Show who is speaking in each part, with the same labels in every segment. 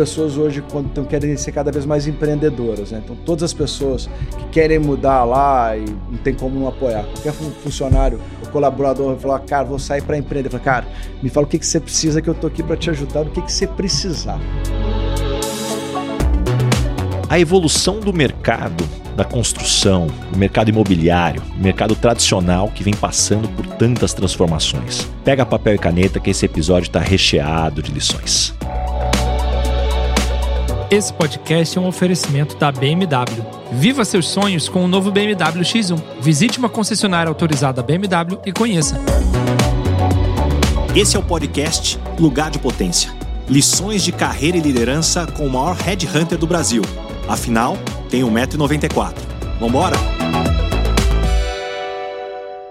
Speaker 1: pessoas hoje quando estão querem ser cada vez mais empreendedoras, né? Então todas as pessoas que querem mudar lá e não tem como não apoiar. Qualquer funcionário ou colaborador vai falar, cara, vou sair para empreender. Falo, cara, me fala o que, que você precisa que eu tô aqui para te ajudar, o que, que você precisar.
Speaker 2: A evolução do mercado da construção, do mercado imobiliário, do mercado tradicional que vem passando por tantas transformações. Pega papel e caneta que esse episódio está recheado de lições.
Speaker 3: Esse podcast é um oferecimento da BMW. Viva seus sonhos com o novo BMW X1. Visite uma concessionária autorizada BMW e conheça.
Speaker 2: Esse é o podcast Lugar de Potência. Lições de carreira e liderança com o maior headhunter do Brasil. Afinal, tem 1,94m. Vambora?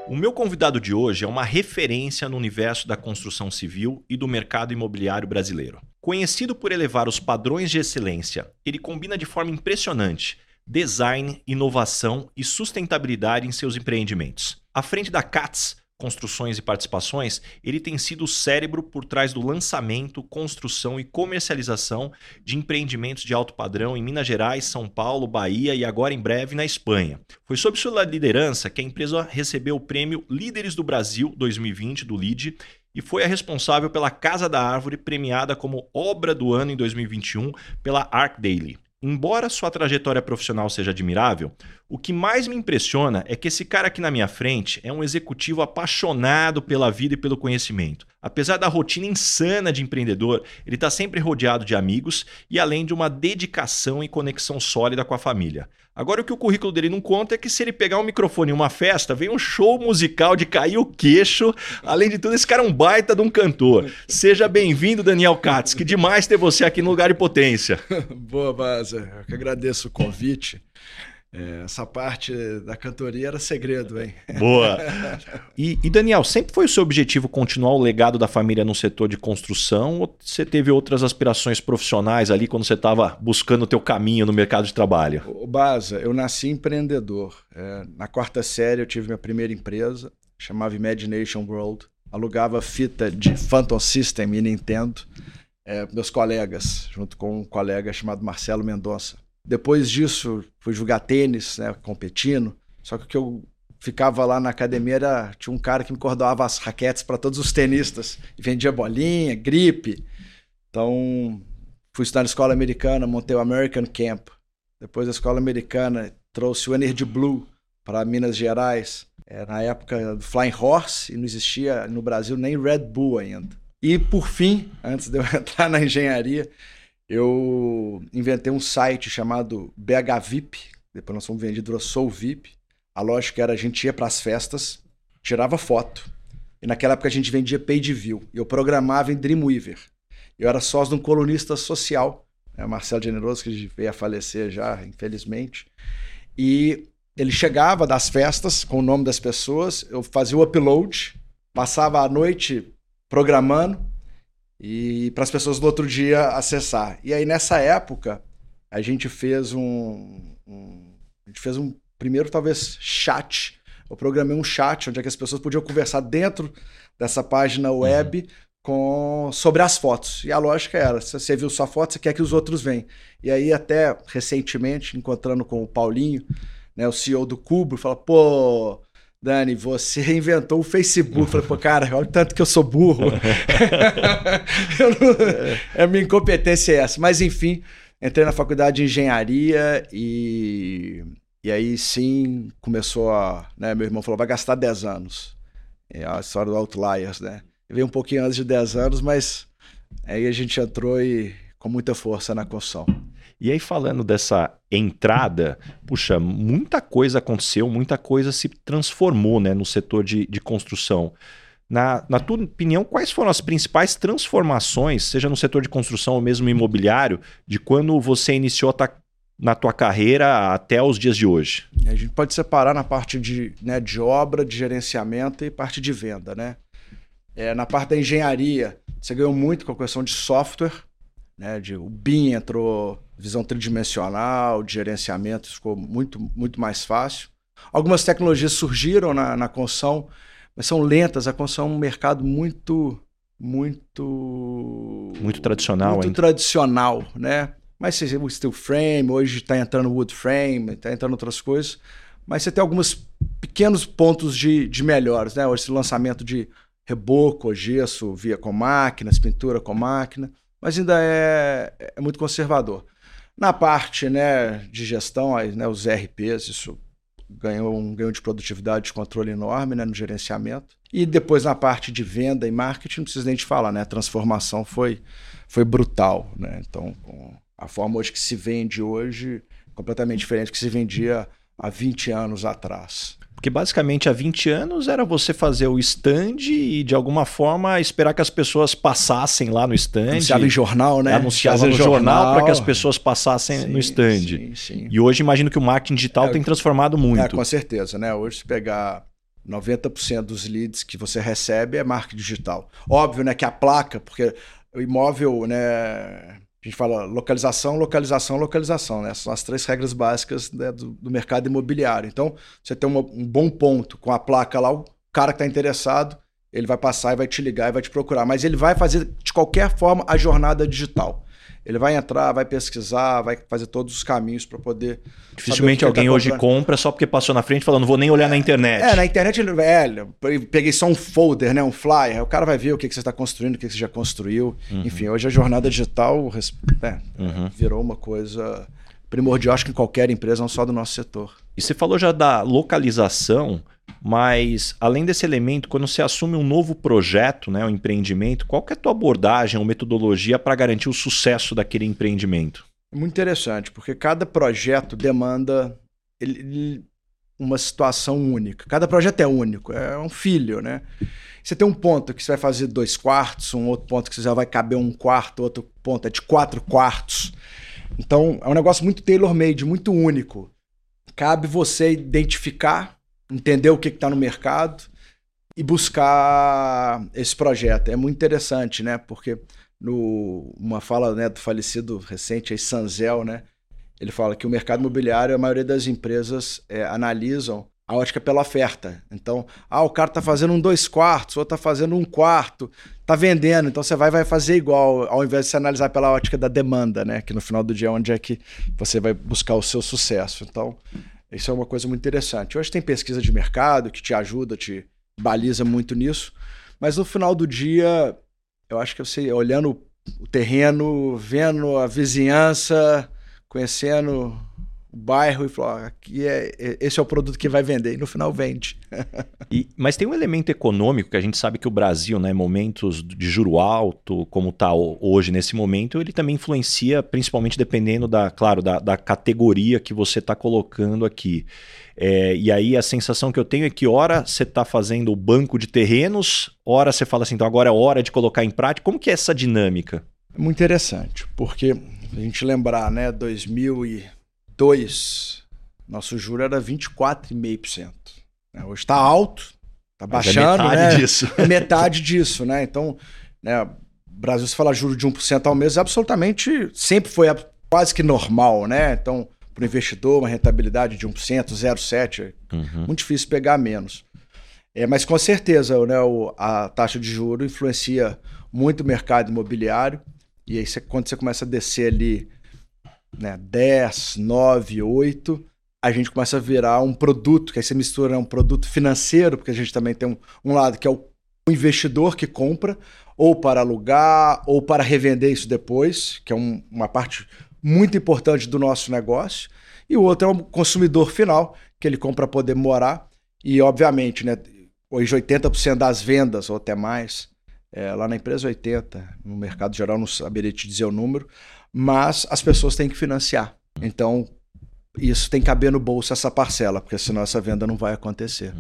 Speaker 2: O meu convidado de hoje é uma referência no universo da construção civil e do mercado imobiliário brasileiro. Conhecido por elevar os padrões de excelência, ele combina de forma impressionante design, inovação e sustentabilidade em seus empreendimentos. À frente da CATS, construções e participações, ele tem sido o cérebro por trás do lançamento, construção e comercialização de empreendimentos de alto padrão em Minas Gerais, São Paulo, Bahia e agora em breve na Espanha. Foi sob sua liderança que a empresa recebeu o prêmio Líderes do Brasil 2020 do LEAD e foi a responsável pela Casa da Árvore, premiada como Obra do Ano em 2021 pela Arc Daily. Embora sua trajetória profissional seja admirável, o que mais me impressiona é que esse cara aqui na minha frente é um executivo apaixonado pela vida e pelo conhecimento. Apesar da rotina insana de empreendedor, ele está sempre rodeado de amigos e além de uma dedicação e conexão sólida com a família. Agora, o que o currículo dele não conta é que se ele pegar um microfone em uma festa, vem um show musical de cair o queixo. Além de tudo, esse cara é um baita de um cantor. Seja bem-vindo, Daniel Katz. Que demais ter você aqui no Lugar de Potência.
Speaker 1: Boa, Baza. Eu que agradeço o convite. É, essa parte da cantoria era segredo, hein?
Speaker 2: Boa! E, e, Daniel, sempre foi o seu objetivo continuar o legado da família no setor de construção ou você teve outras aspirações profissionais ali quando você estava buscando o teu caminho no mercado de trabalho?
Speaker 1: O Baza, eu nasci empreendedor. É, na quarta série eu tive minha primeira empresa, chamava Imagination World. Alugava fita de Phantom System e Nintendo. É, meus colegas, junto com um colega chamado Marcelo Mendonça. Depois disso, fui jogar tênis, né, competindo. Só que o que eu ficava lá na academia era, tinha um cara que me cordoava as raquetes para todos os tenistas e vendia bolinha, gripe. Então, fui estudar na escola americana, montei o American Camp. Depois da escola americana, trouxe o Energy Blue para Minas Gerais. É, na época do Flying Horse e não existia no Brasil nem Red Bull ainda. E por fim, antes de eu entrar na engenharia, eu inventei um site chamado BH VIP, depois nós fomos vendidos para Soul VIP. A lógica era a gente ia para as festas, tirava foto, e naquela época a gente vendia page view. Eu programava em Dreamweaver. Eu era sócio de um colunista social, né, Marcelo Generoso, que veio a falecer já, infelizmente. E ele chegava das festas com o nome das pessoas, eu fazia o upload, passava a noite programando, e para as pessoas no outro dia acessar. E aí nessa época a gente fez um, um, a gente fez um primeiro talvez chat. Eu programei um chat onde é que as pessoas podiam conversar dentro dessa página uhum. web uhum. com sobre as fotos. E a lógica era, se você viu sua foto, você quer que os outros venham. E aí até recentemente encontrando com o Paulinho, né, o CEO do Cubo, fala, pô, Dani, você inventou o Facebook. Falei, pô, cara, olha o tanto que eu sou burro. não... A minha incompetência é essa. Mas, enfim, entrei na faculdade de engenharia e, e aí sim começou a. Né, meu irmão falou, vai gastar 10 anos. É a história do Outliers, né? Veio um pouquinho antes de 10 anos, mas aí a gente entrou e com muita força na construção.
Speaker 2: E aí, falando dessa entrada, puxa, muita coisa aconteceu, muita coisa se transformou né, no setor de, de construção. Na, na tua opinião, quais foram as principais transformações, seja no setor de construção ou mesmo imobiliário, de quando você iniciou a na tua carreira até os dias de hoje?
Speaker 1: A gente pode separar na parte de, né, de obra, de gerenciamento e parte de venda, né? É, na parte da engenharia, você ganhou muito com a questão de software, né? De, o BIM entrou visão tridimensional, de gerenciamento, ficou muito, muito mais fácil. Algumas tecnologias surgiram na, na construção, mas são lentas. A construção é um mercado muito muito.
Speaker 2: Muito tradicional
Speaker 1: Muito tradicional, né? Mas você o steel frame, hoje está entrando wood frame, está entrando outras coisas. Mas você tem alguns pequenos pontos de, de melhores, né? Hoje, esse lançamento de reboco, gesso, via com máquinas, pintura com máquina, mas ainda é, é muito conservador. Na parte né, de gestão, aí, né, os RPs, isso ganhou um ganho de produtividade de controle enorme né, no gerenciamento. E depois na parte de venda e marketing, não precisa nem te falar, né? A transformação foi, foi brutal. Né? Então, a forma hoje que se vende hoje completamente diferente do que se vendia há 20 anos atrás.
Speaker 2: Porque basicamente há 20 anos era você fazer o stand e de alguma forma esperar que as pessoas passassem lá no stand.
Speaker 1: Anunciava em jornal, né?
Speaker 2: Anunciava no jornal para que as pessoas passassem
Speaker 1: Sim,
Speaker 2: no stand.
Speaker 1: Sim, sim.
Speaker 2: E hoje imagino que o marketing digital
Speaker 1: É,
Speaker 2: tem transformado muito.
Speaker 1: É, com certeza, né? Hoje, se pegar 90% dos leads que você recebe é marketing digital. Óbvio, né, que a placa, porque o imóvel, né, a gente fala localização, localização, localização, né? São as três regras básicas né, do, do mercado imobiliário. Então, você tem uma- um bom ponto com a placa lá, o cara que está interessado, ele vai passar e vai te ligar e vai te procurar. Mas ele vai fazer, de qualquer forma, a jornada digital. Ele vai entrar, vai pesquisar, vai fazer todos os caminhos para poder.
Speaker 2: Dificilmente alguém
Speaker 1: tá
Speaker 2: hoje compra só porque passou na frente falando, não vou nem olhar na internet.
Speaker 1: É, na internet ele é, peguei só um folder, né, um flyer. O cara vai ver o que, que você está construindo, o que, que você já construiu. Enfim, hoje a jornada digital res- é,
Speaker 2: Uhum.
Speaker 1: virou uma coisa primordial, acho que em qualquer empresa, não só do nosso setor.
Speaker 2: E você falou já da localização, mas além desse elemento, quando você assume um novo projeto, né, um empreendimento, qual que é a tua abordagem ou metodologia para garantir o sucesso daquele empreendimento?
Speaker 1: É muito interessante, porque cada projeto demanda uma situação única. Cada projeto é único, é um filho, né? Você tem um ponto que você vai fazer dois quartos, um outro ponto que você já vai caber um quarto, outro ponto é de quatro quartos. Então, é um negócio muito tailor-made, muito único. Cabe você identificar, entender o que está no mercado e buscar esse projeto. É muito interessante, né? Porque no uma fala né, do falecido recente aí, Sanzel, né? Ele fala que o mercado imobiliário, a maioria das empresas é, analisam a ótica pela oferta. Então, ah, o cara tá fazendo um dois quartos, o outro tá fazendo um quarto, tá vendendo, então você vai vai fazer igual, ao invés de se analisar pela ótica da demanda, né? Que no final do dia é onde é que você vai buscar o seu sucesso. Então, isso é uma coisa muito interessante. Hoje tem pesquisa de mercado que te ajuda, te baliza muito nisso, mas no final do dia, eu acho que você olhando o terreno, vendo a vizinhança, conhecendo o bairro e falou, "Ó, aqui é, é- esse é o produto que vai vender. E no final vende.
Speaker 2: E- mas tem um elemento econômico que a gente sabe que o Brasil, né, momentos de juro alto, como está hoje nesse momento, ele também influencia, principalmente dependendo da, claro, da, da categoria que você está colocando aqui. É, e aí a sensação que eu tenho é que hora você está fazendo o banco de terrenos, hora você fala assim, então agora é hora de colocar em prática. Como que é essa dinâmica?
Speaker 1: É muito interessante, porque a gente lembrar, né, 2002, nosso juro era 24,5%. né? Hoje está alto, está
Speaker 2: é
Speaker 1: baixando,
Speaker 2: metade
Speaker 1: né?
Speaker 2: disso.
Speaker 1: É metade disso, né? Então, né, Brasil, se falar juro de 1% ao mês, absolutamente sempre foi quase que normal, né? Então, para o investidor, uma rentabilidade de 1%, 0,7%,
Speaker 2: Uhum.
Speaker 1: muito difícil pegar menos. É, mas com certeza, né, o- a taxa de juro influencia muito o mercado imobiliário. E aí, você- quando você começa a descer ali né, 10, 9, 8, a gente começa a virar um produto, que aí você mistura um produto financeiro, porque a gente também tem um, um lado que é o, o investidor que compra, ou para alugar, ou para revender isso depois, que é um- uma parte muito importante do nosso negócio. E o outro é o consumidor final, que ele compra para poder morar. E, obviamente, né, hoje 80% das vendas, ou até mais, é, lá na empresa 80%, no mercado geral não saberia te dizer o número, mas as pessoas têm que financiar. Então, isso tem que caber no bolso essa parcela, porque senão essa venda não vai acontecer.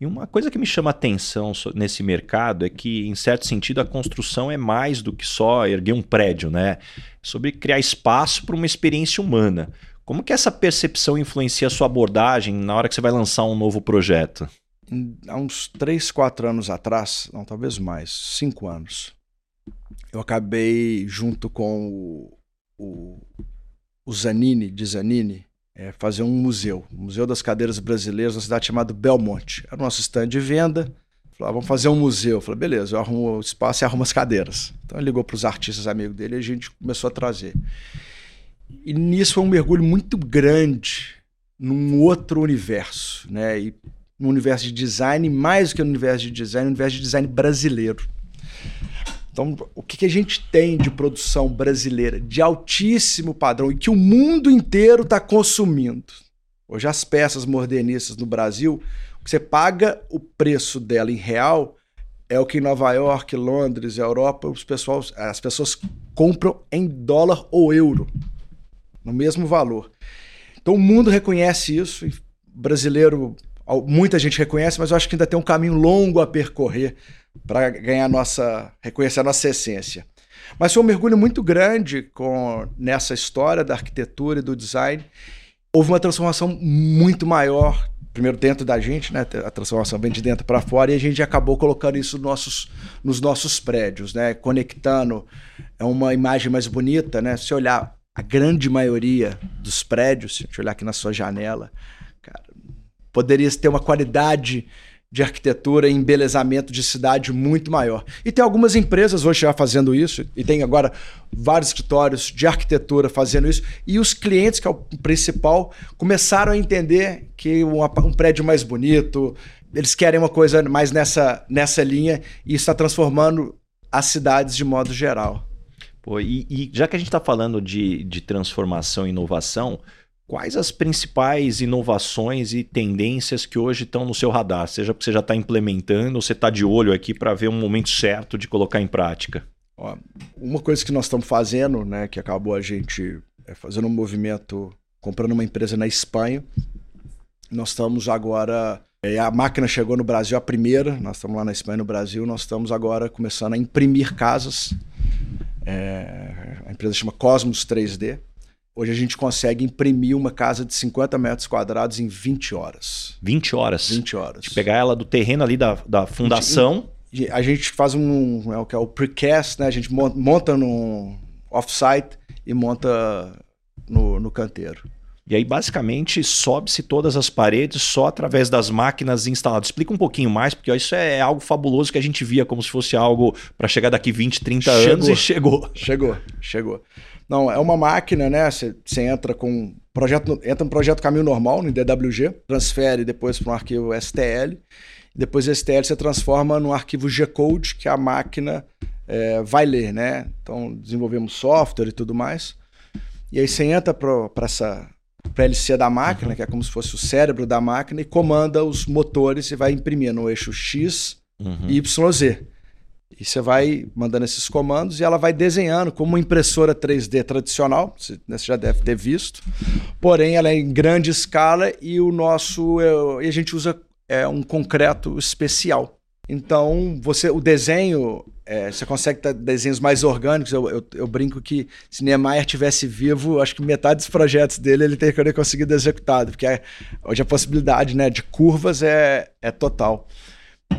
Speaker 2: E uma coisa que me chama atenção nesse mercado é que, em certo sentido, a construção é mais do que só erguer um prédio, né? Sobre criar espaço para uma experiência humana. Como que essa percepção influencia a sua abordagem na hora que você vai lançar um novo projeto?
Speaker 1: Há uns 3, 4 anos atrás, não, talvez mais, 5 anos, eu acabei junto com o, o, o Zanini, de Zanini, é, fazer um museu, o Museu das Cadeiras Brasileiras, na cidade chamada Belmonte. Era o nosso stand de venda. Falei, ah, vamos fazer um museu. Eu falei, beleza, eu arrumo o espaço e arrumo as cadeiras. Então ele ligou para os artistas amigos dele e a gente começou a trazer. E nisso foi um mergulho muito grande num outro universo, né? E no universo de design, mais do que no universo de design, no universo de design brasileiro. Então, o que, que a gente tem de produção brasileira de altíssimo padrão e que o mundo inteiro está consumindo? Hoje, as peças modernistas no Brasil, você paga o preço dela em real, é o que em Nova York, Londres, Europa, os pessoal, as pessoas compram em dólar ou euro, no mesmo valor. Então, o mundo reconhece isso, brasileiro, muita gente reconhece, mas eu acho que ainda tem um caminho longo a percorrer para ganhar nossa, reconhecer a nossa essência. Mas foi um mergulho muito grande com nessa história da arquitetura e do design. Houve uma transformação muito maior, primeiro dentro da gente, né? A transformação vem de dentro para fora e a gente acabou colocando isso nos nossos, nos nossos prédios, né? Conectando é uma imagem mais bonita, né? Se olhar a grande maioria dos prédios, se olhar aqui na sua janela, poderia ter uma qualidade de arquitetura e embelezamento de cidade muito maior. E tem algumas empresas hoje já fazendo isso, e tem agora vários escritórios de arquitetura fazendo isso, e os clientes, que é o principal, começaram a entender que um, um prédio mais bonito, eles querem uma coisa mais nessa, nessa linha, e está transformando as cidades de modo geral.
Speaker 2: Pô, e, e já que a gente está falando de, de transformação e inovação, Quais as principais inovações e tendências que hoje estão no seu radar? Seja porque você já está implementando ou você está de olho aqui para ver um momento certo de colocar em prática?
Speaker 1: Ó, uma coisa que nós estamos fazendo, né, que acabou a gente é, fazendo um movimento, comprando uma empresa na Espanha. Nós estamos agora. É, a máquina chegou no Brasil, a primeira, nós estamos lá na Espanha, no Brasil, nós estamos agora começando a imprimir casas. É, a empresa chama Cosmos 3D. Hoje a gente consegue imprimir uma casa de 50 metros quadrados em 20 horas.
Speaker 2: 20 horas?
Speaker 1: 20 horas.
Speaker 2: De pegar ela do terreno ali da, da fundação.
Speaker 1: A gente faz um. É o que é o precast, né? A gente monta no off-site e monta no, no canteiro.
Speaker 2: E aí, basicamente, sobe-se todas as paredes só através das máquinas instaladas. Explica um pouquinho mais, porque isso é algo fabuloso que a gente via como se fosse algo para chegar daqui 20, 30 chegou. anos e chegou.
Speaker 1: Chegou, chegou. Não, é uma máquina, né? Você entra com projeto, entra no projeto caminho normal no DWG, transfere depois para um arquivo STL. Depois do STL você transforma no arquivo G-Code que a máquina é, vai ler, né? Então desenvolvemos software e tudo mais. E aí você entra para essa PLC da máquina, uhum. que é como se fosse o cérebro da máquina, e comanda os motores e vai imprimir no eixo X, uhum. Y, Z. E você vai mandando esses comandos e ela vai desenhando como uma impressora 3D tradicional, você, né, você já deve ter visto. Porém, ela é em grande escala e o nosso é, e a gente usa é, um concreto especial. Então, você o desenho, é, você consegue ter desenhos mais orgânicos. Eu, eu, eu, brinco que se Niemeyer tivesse vivo, acho que metade dos projetos dele ele teria conseguido executado, porque é, hoje a possibilidade né, de curvas é, é total.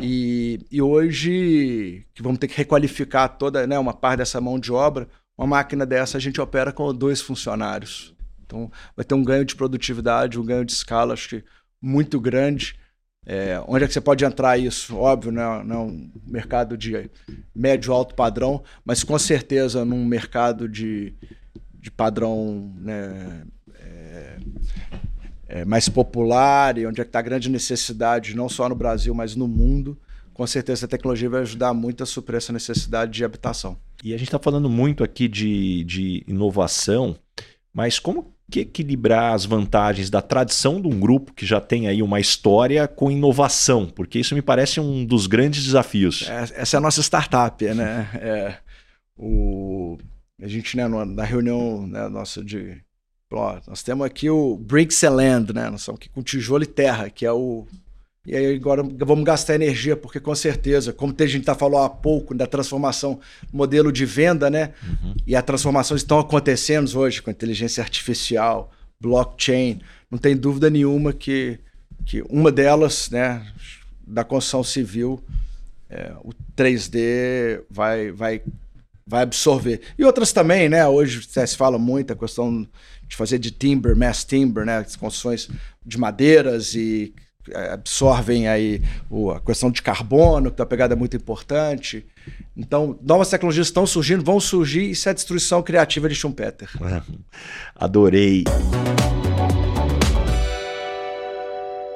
Speaker 1: E, e hoje, que vamos ter que requalificar toda né, uma parte dessa mão de obra, uma máquina dessa a gente opera com dois funcionários. Então, vai ter um ganho de produtividade, um ganho de escala, acho que muito grande. É, onde é que você pode entrar isso? Óbvio, né? não é um mercado de médio alto padrão, mas com certeza num mercado de, de padrão né, é, é, mais popular e onde é que está a grande necessidade, não só no Brasil, mas no mundo, com certeza a tecnologia vai ajudar muito a suprir essa necessidade de habitação.
Speaker 2: E a gente está falando muito aqui de, de inovação, mas como que equilibrar as vantagens da tradição de um grupo que já tem aí uma história com inovação? Porque isso me parece um dos grandes desafios.
Speaker 1: É, essa é a nossa startup, né? É, o, a gente, né, na reunião né, nossa de Ó, nós temos aqui o Bricks and Land, né? Nós estamos aqui com tijolo e terra, que é o. E aí agora vamos gastar energia, porque com certeza, como a gente tá falou há pouco da transformação modelo de venda, né? Uhum. E as transformações estão acontecendo hoje com inteligência artificial, blockchain. Não tem dúvida nenhuma que, que uma delas, né, da construção civil, é, o 3D vai, vai, vai absorver. E outras também, né? Hoje se fala muito a questão de fazer de timber, mass timber, né? As construções de madeiras e é, absorvem aí a questão de carbono, que a pegada é muito importante. Então, novas tecnologias estão surgindo, vão surgir, isso é a destruição criativa de Schumpeter.
Speaker 2: Adorei.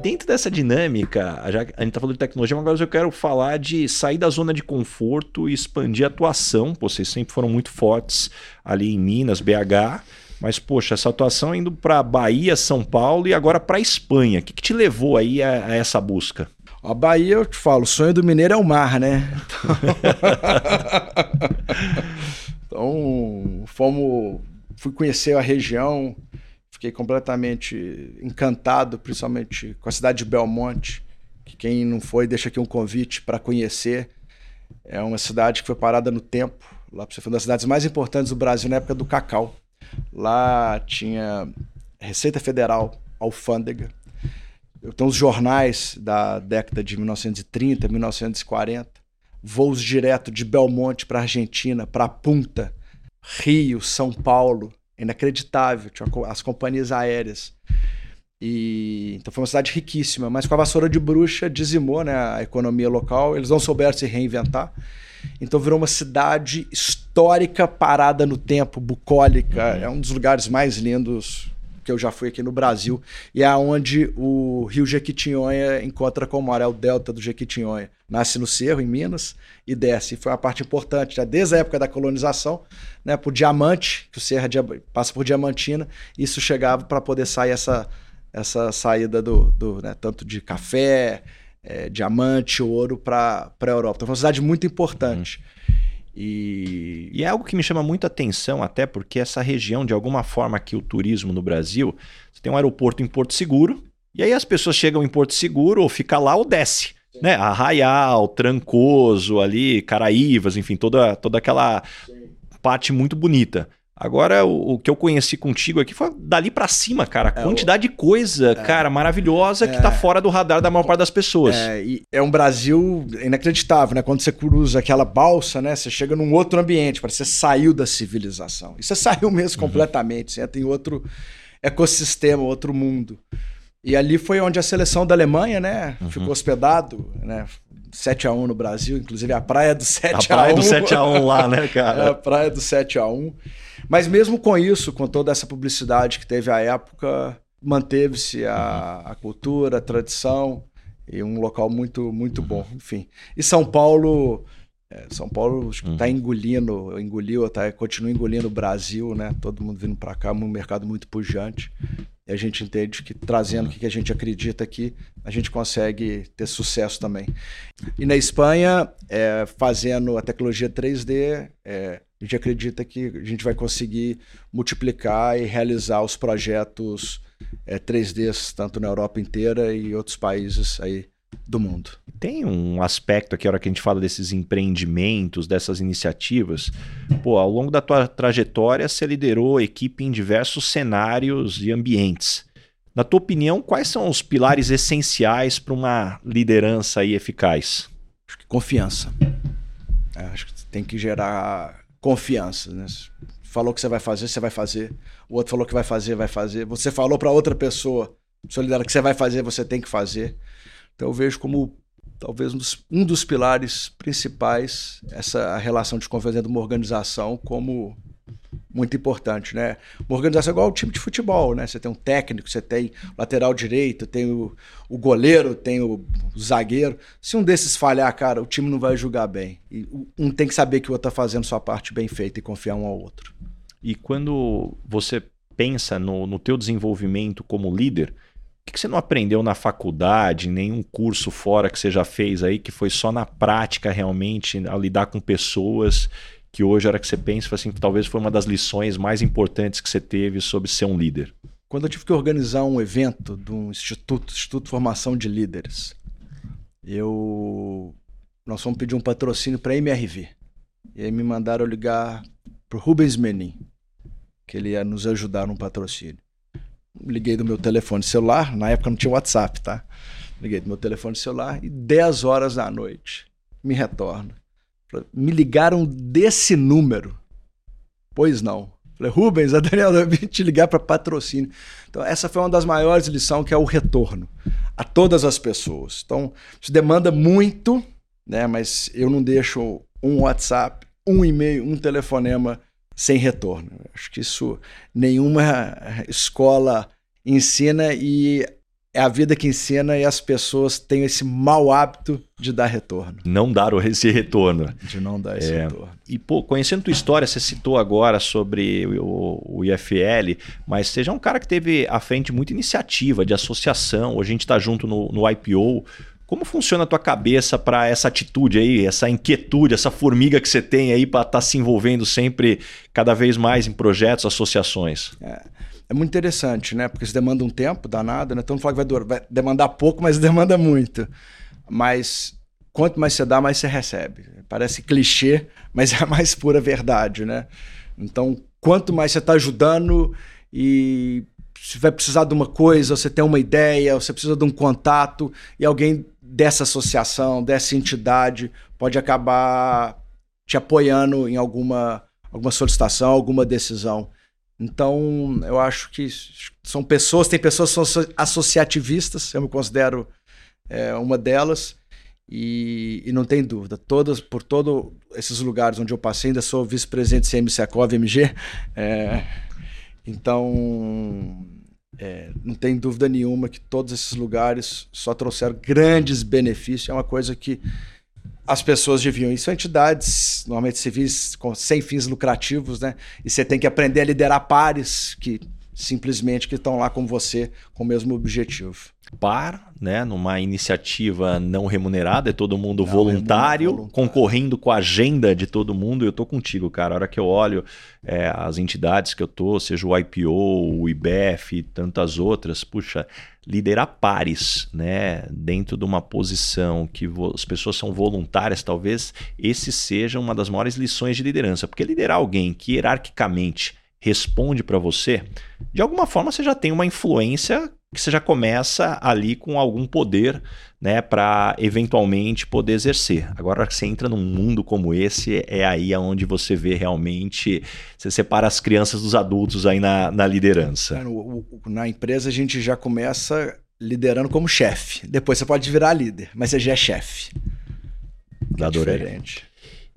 Speaker 2: Dentro dessa dinâmica, já, a gente tá falando de tecnologia, mas agora eu quero falar de sair da zona de conforto e expandir a atuação. Pô, vocês sempre foram muito fortes ali em Minas, BH. Mas, poxa, essa atuação indo para Bahia, São Paulo e agora para Espanha. O que, que, te levou aí a, a, essa busca?
Speaker 1: A Bahia, eu te falo, o sonho do mineiro é o mar, né? então, fomos, fui conhecer a região, Fiquei completamente encantado, principalmente com a cidade de Belmonte, que quem não foi, deixa aqui um convite para conhecer. É uma cidade que foi parada no tempo. Lá foi uma das cidades mais importantes do Brasil na época do cacau. Lá tinha Receita Federal, alfândega. Tenho os jornais da década de 1930, 1940, voos direto de Belmonte para Argentina, para Punta, Rio, São Paulo, inacreditável, tinha as companhias aéreas. E, então foi uma cidade riquíssima, mas com a vassoura de bruxa dizimou né, a economia local, eles não souberam se reinventar. Então virou uma cidade histórica parada no tempo, bucólica. Uhum. É um dos lugares mais lindos que eu já fui aqui no Brasil. E é onde o rio Jequitinhonha encontra com o mar, é o delta do Jequitinhonha. Nasce no Cerro, em Minas, e desce. E foi uma parte importante, já desde a época da colonização, né, por Diamante, que o Cerro é passa por Diamantina, isso chegava para poder sair essa, essa saída do, do né, tanto de café, é, diamante, ouro para a Europa. Então foi uma cidade muito importante. Uhum.
Speaker 2: E... e... é algo que me chama muito atenção, até porque essa região, de alguma forma, aqui o turismo no Brasil, você tem um aeroporto em Porto Seguro, e aí as pessoas chegam em Porto Seguro, ou fica lá ou desce. Né? Arraial, Trancoso, ali, Caraívas, enfim, toda, toda aquela Sim. parte muito bonita. Agora, o, o, que eu conheci contigo aqui foi dali para cima, cara. A é, quantidade o... de coisa, é, cara, maravilhosa que tá é. fora do radar da maior parte das pessoas.
Speaker 1: É, é um Brasil inacreditável, né? Quando você cruza aquela balsa, né? Você chega num outro ambiente, parece que você saiu da civilização. E você saiu mesmo uhum. completamente, você entra em outro ecossistema, outro mundo. E ali foi onde a seleção da Alemanha, né? Uhum. Ficou hospedado, né? 7 a 1 no Brasil, inclusive a praia do 7 a 1. A
Speaker 2: praia do 7 a 1 lá, né, cara?
Speaker 1: É, a praia do 7 a 1. Mas mesmo com isso, com toda essa publicidade que teve à época, manteve-se a, a, cultura, a tradição e um local muito muito bom, enfim. E São Paulo, é, São Paulo está uhum. engolindo, engoliu, tá, continua engolindo o Brasil, né? Todo mundo vindo para cá, um mercado muito pujante. E a gente entende que trazendo o que a gente acredita aqui, a gente consegue ter sucesso também. E na Espanha, é, fazendo a tecnologia 3D, é, a gente acredita que a gente vai conseguir multiplicar e realizar os projetos é, 3D tanto na Europa inteira e outros países aí do mundo.
Speaker 2: Tem um aspecto aqui, a hora que a gente fala desses empreendimentos, dessas iniciativas. Pô, ao longo da tua trajetória, você liderou equipe em diversos cenários e ambientes. Na tua opinião, quais são os pilares essenciais para uma liderança aí eficaz?
Speaker 1: Acho que confiança. É, acho que tem que gerar confiança. Né? Falou que você vai fazer, você vai fazer. O outro falou que vai fazer, vai fazer. Você falou para outra pessoa, solidária, que você vai fazer, você tem que fazer. Então eu vejo como talvez um dos, pilares principais essa relação de confiança de uma organização como muito importante, né? Uma organização é igual ao time de futebol, né? Você tem um técnico, você tem lateral direito, tem o, o goleiro, tem o, o, zagueiro. Se um desses falhar, cara, o time não vai jogar bem. E um tem que saber que o outro está fazendo sua parte bem feita e confiar um ao outro.
Speaker 2: E quando você pensa no, no teu desenvolvimento como líder, o que você não aprendeu na faculdade, nenhum curso fora que você já fez aí, que foi só na prática realmente, a lidar com pessoas que hoje, a hora que você pensa, assim, talvez foi uma das lições mais importantes que você teve sobre ser um líder?
Speaker 1: Quando eu tive que organizar um evento um instituto, Instituto de Formação de Líderes, eu nós fomos pedir um patrocínio para a MRV. E aí me mandaram ligar pro Rubens Menin, que ele ia nos ajudar num patrocínio. Liguei do meu telefone celular, na época não tinha WhatsApp, tá? Liguei do meu telefone celular e 10 horas da noite me retorna. Me ligaram desse número. Pois não. Falei, Rubens, a eu vim te ligar para patrocínio. Então, essa foi uma das maiores lições, que é o retorno a todas as pessoas. Então, isso demanda muito, né? Mas eu não deixo um WhatsApp, um e-mail, um telefonema sem retorno. Acho que isso nenhuma escola ensina e é a vida que ensina e as pessoas têm esse mau hábito de dar retorno.
Speaker 2: Não dar esse retorno.
Speaker 1: De não dar esse é, retorno.
Speaker 2: E, pô, conhecendo tua história, você citou agora sobre o, o IFL, mas seja um cara que teve à frente muita iniciativa de associação, hoje a gente está junto no, no IPO. Como funciona a tua cabeça para essa atitude aí, essa inquietude, essa formiga que você tem aí para estar tá se envolvendo sempre cada vez mais em projetos, associações?
Speaker 1: É é muito interessante, né? Porque isso demanda um tempo danado, né? Então não fala que vai, vai demandar pouco, mas demanda muito. Mas quanto mais você dá, mais você recebe. Parece clichê, mas é a mais pura verdade, né? Então, quanto mais você está ajudando e se vai precisar de uma coisa, você tem uma ideia, você precisa de um contato e alguém dessa associação, dessa entidade pode acabar te apoiando em alguma, alguma solicitação, alguma decisão. Então, eu acho que são pessoas, tem pessoas que são associativistas, eu me considero é, uma delas, e, e, não tem dúvida, todas, por todos esses lugares onde eu passei, ainda sou vice-presidente do CMCACOV MG, é, então é, não tem dúvida nenhuma que todos esses lugares só trouxeram grandes benefícios, é uma coisa que as pessoas deviam. Isso são entidades, normalmente civis, com, sem fins lucrativos, né? E você tem que aprender a liderar pares que simplesmente que estão lá com você com o mesmo objetivo.
Speaker 2: Par, né, numa iniciativa não remunerada, é todo mundo não, voluntário, voluntário, concorrendo com a agenda de todo mundo. Eu tô contigo, cara. A hora que eu olho é, as entidades que eu tô, seja o IPO, o IBEF e tantas outras, puxa, liderar pares, né, dentro de uma posição que as pessoas são voluntárias, talvez esse seja uma das maiores lições de liderança, porque liderar alguém que hierarquicamente responde para você, de alguma forma você já tem uma influência que você já começa ali com algum poder, né, para eventualmente poder exercer. Agora que você entra num mundo como esse, é aí aonde você vê realmente, você separa as crianças dos adultos aí na, na liderança.
Speaker 1: Na empresa a gente já começa liderando como chefe. Depois você pode virar líder, mas você já é chefe.
Speaker 2: É Adorei. diferente.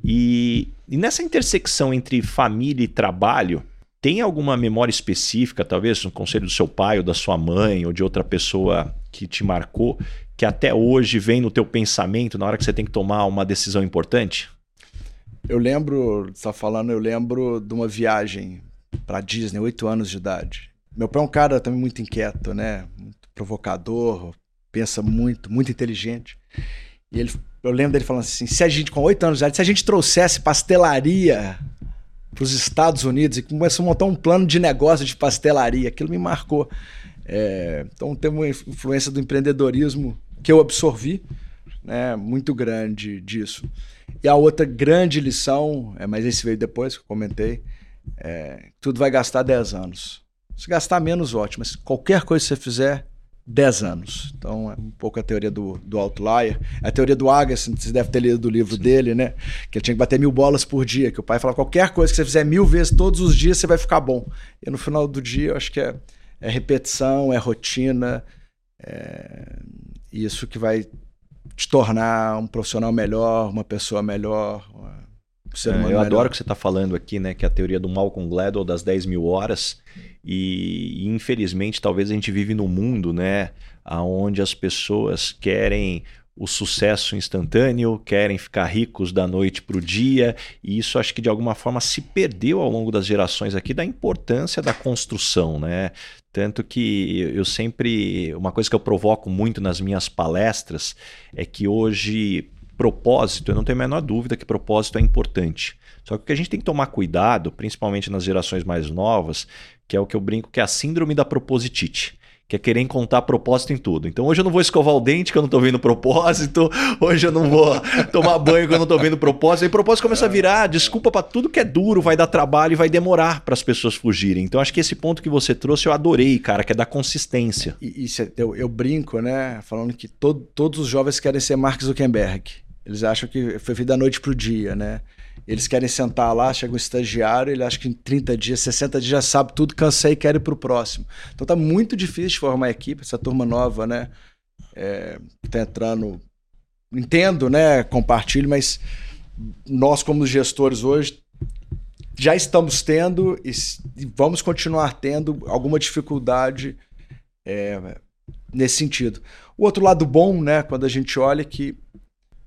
Speaker 2: E, e nessa intersecção entre família e trabalho, tem alguma memória específica, talvez um conselho do seu pai ou da sua mãe ou de outra pessoa que te marcou, que até hoje vem no teu pensamento na hora que você tem que tomar uma decisão importante?
Speaker 1: Eu lembro, está falando, eu lembro de uma viagem para Disney, oito anos de idade. Meu pai é um cara também muito inquieto, né? Muito provocador, pensa muito, muito inteligente. E ele, eu lembro dele falando assim: se a gente, com oito anos de idade, se a gente trouxesse pastelaria para os Estados Unidos e começou a montar um plano de negócio de pastelaria. Aquilo me marcou. É, então tem uma influência do empreendedorismo que eu absorvi, né, muito grande disso. E a outra grande lição, é, mas esse veio depois que eu comentei, é, tudo vai gastar 10 anos. Se gastar menos, ótimo, mas qualquer coisa que você fizer, 10 anos. Então é um pouco a teoria do, do outlier. É a teoria do Agassi, você deve ter lido o livro Sim. dele, né? Que ele tinha que bater mil bolas por dia. Que o pai falava: qualquer coisa que você fizer mil vezes todos os dias, você vai ficar bom. E no final do dia, eu acho que é, é repetição, é rotina. É isso que vai te tornar um profissional melhor, uma pessoa melhor. Um
Speaker 2: é, eu melhor. adoro o que você está falando aqui, né? Que é a teoria do Malcolm Gladwell das 10 mil horas e, infelizmente talvez a gente vive num mundo, né, onde as pessoas querem o sucesso instantâneo, querem ficar ricos da noite para o dia, e isso acho que de alguma forma se perdeu ao longo das gerações aqui da importância da construção, né? Tanto que eu sempre. Uma coisa que eu provoco muito nas minhas palestras é que hoje propósito, eu não tenho a menor dúvida que propósito é importante. Só que o que a gente tem que tomar cuidado, principalmente nas gerações mais novas, que é o que eu brinco que é a síndrome da propositite. que é querer encontrar propósito em tudo. Então hoje eu não vou escovar o dente que eu não tô vendo propósito, hoje eu não vou tomar banho que eu não tô vendo propósito. E propósito começa a virar desculpa para tudo que é duro, vai dar trabalho e vai demorar para as pessoas fugirem. Então acho que esse ponto que você trouxe eu adorei, cara, que é da consistência.
Speaker 1: E, isso, eu, eu, brinco, né, falando que todo, todos os jovens querem ser Mark Zuckerberg. Eles acham que foi vida da noite pro dia, né? Eles querem sentar lá, chega um estagiário, ele acha que em 30 dias, 60 dias já sabe tudo, cansei e quer ir para o próximo. Então tá muito difícil formar equipe, essa turma nova, né? É, tá entrando. Entendo, né? Compartilho, mas nós, como gestores hoje, já estamos tendo e vamos continuar tendo alguma dificuldade é, nesse sentido. O outro lado bom, né, quando a gente olha que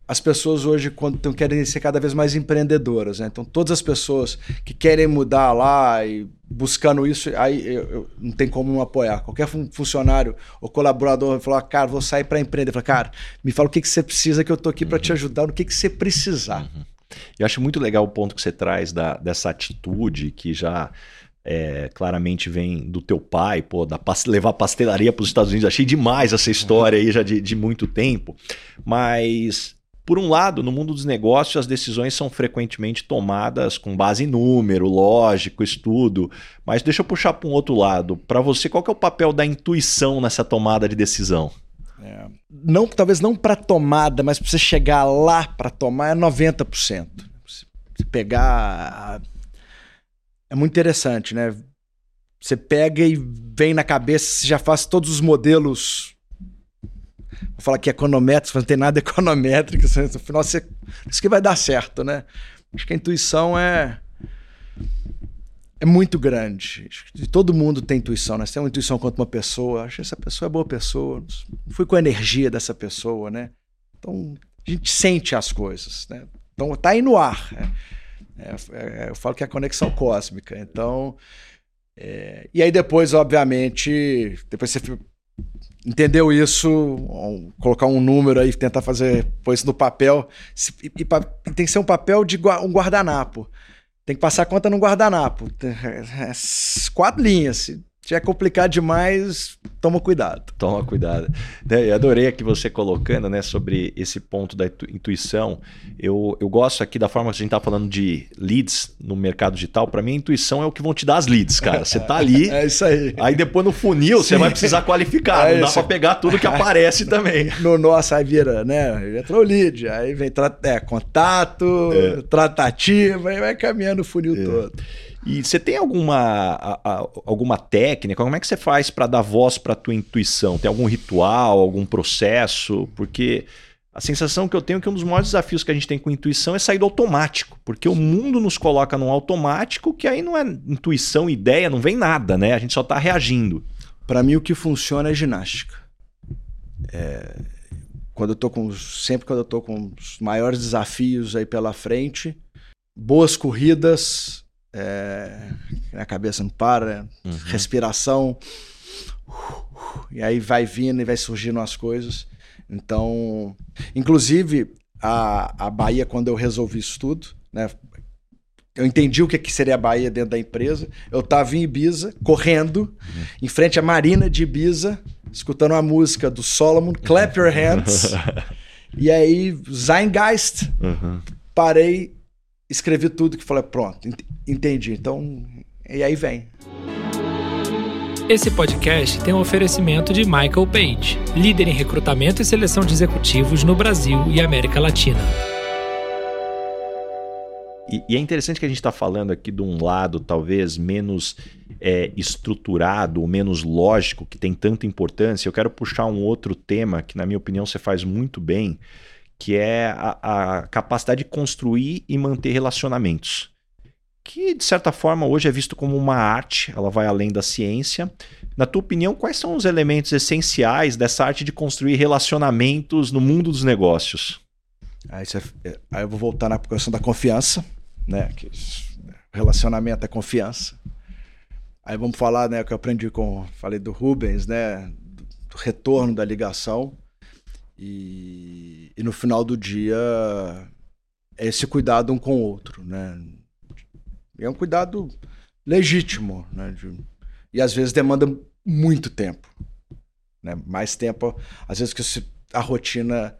Speaker 1: as pessoas hoje quando tão, querem ser cada vez mais empreendedoras, né? Então todas as pessoas que querem mudar lá e buscando isso, aí eu, eu não tem como não apoiar. Qualquer fun funcionário ou colaborador falar, cara, vou sair para empreender, fala, cara, me fala o que, que você precisa que eu tô aqui uhum. para te ajudar, no que que você precisar. Uhum.
Speaker 2: Eu acho muito legal o ponto que você traz da, dessa atitude que já é, claramente vem do teu pai, pô, da levar pastelaria para os Estados Unidos. Achei demais essa história aí já de, de muito tempo. Mas por um lado, no mundo dos negócios, as decisões são frequentemente tomadas com base em número, lógico, estudo. Mas deixa eu puxar para um outro lado. Para você, qual é o papel da intuição nessa tomada de decisão?
Speaker 1: É, não, talvez não para tomada, mas para você chegar lá para tomar é 90%. Você pegar. É muito interessante, né? Você pega e vem na cabeça, você já faz todos os modelos Vou falar que é econométrico, não tem nada econométrico, no final você, isso que vai dar certo, né? Acho que a intuição é é muito grande. Todo mundo tem intuição, né? Você tem uma intuição quanto uma pessoa, acho que essa pessoa é boa pessoa, fui com a energia dessa pessoa, né? Então, a gente sente as coisas, né? Então, tá aí no ar. Né? É, é, eu falo que é a conexão cósmica. Então, é, e aí depois, obviamente, depois você entendeu isso, colocar um número aí, tentar fazer, pôr isso no papel. E, e, tem que ser um papel de um guardanapo. Tem que passar a conta no guardanapo. É, é, quatro linhas. Se tiver complicado demais, toma cuidado.
Speaker 2: Toma cuidado. Né, eu adorei aqui você colocando né, sobre esse ponto da intuição. Eu, eu gosto aqui da forma que a gente está falando de leads no mercado digital. Para mim, a intuição é o que vão te dar as leads, cara. Você tá ali.
Speaker 1: é isso aí.
Speaker 2: Aí depois no funil Sim. você vai precisar qualificar. É não dá para pegar tudo que aparece também.
Speaker 1: No nosso, aí vira, né? Entrou lead, aí vem é, contato, é. tratativa, aí vai caminhando o funil é. todo.
Speaker 2: E você tem alguma, a, a, alguma técnica? Como é que você faz para dar voz para a tua intuição? Tem algum ritual, algum processo? Porque a sensação que eu tenho é que um dos maiores desafios que a gente tem com intuição é sair do automático, porque o mundo nos coloca num automático que aí não é intuição, ideia, não vem nada, né? A gente só está reagindo.
Speaker 1: Para mim o que funciona é ginástica. É, quando eu tô com sempre quando eu tô com os maiores desafios aí pela frente, boas corridas, é, a cabeça não para, uhum. respiração. E aí vai vindo e vai surgindo as coisas. Então, inclusive, a, a Bahia, quando eu resolvi isso tudo, né? Eu entendi o que, que seria a Bahia dentro da empresa. Eu estava em Ibiza, correndo, uhum. em frente à Marina de Ibiza, escutando a música do Solomon, Clap Your Hands. e aí, Zeitgeist, uhum. parei, escrevi tudo que falei, pronto, entendi. Então, e aí vem.
Speaker 3: Esse podcast tem um oferecimento de Michael Page, líder em recrutamento e seleção de executivos no Brasil e América Latina.
Speaker 2: E, e é interessante que a gente está falando aqui de um lado talvez menos é, estruturado, ou menos lógico, que tem tanta importância. Eu quero puxar um outro tema que, na minha opinião, você faz muito bem, que é a, a capacidade de construir e manter relacionamentos que de certa forma hoje é visto como uma arte, ela vai além da ciência. Na tua opinião, quais são os elementos essenciais dessa arte de construir relacionamentos no mundo dos negócios?
Speaker 1: Aí, é, aí eu vou voltar na questão da confiança, né? Que relacionamento é confiança. Aí vamos falar, né, o que eu aprendi com, falei do Rubens, né, do retorno da ligação. E, e no final do dia é esse cuidado um com o outro, né? É um cuidado legítimo, né? De, e às vezes demanda muito tempo. né? Mais tempo, às vezes, que a rotina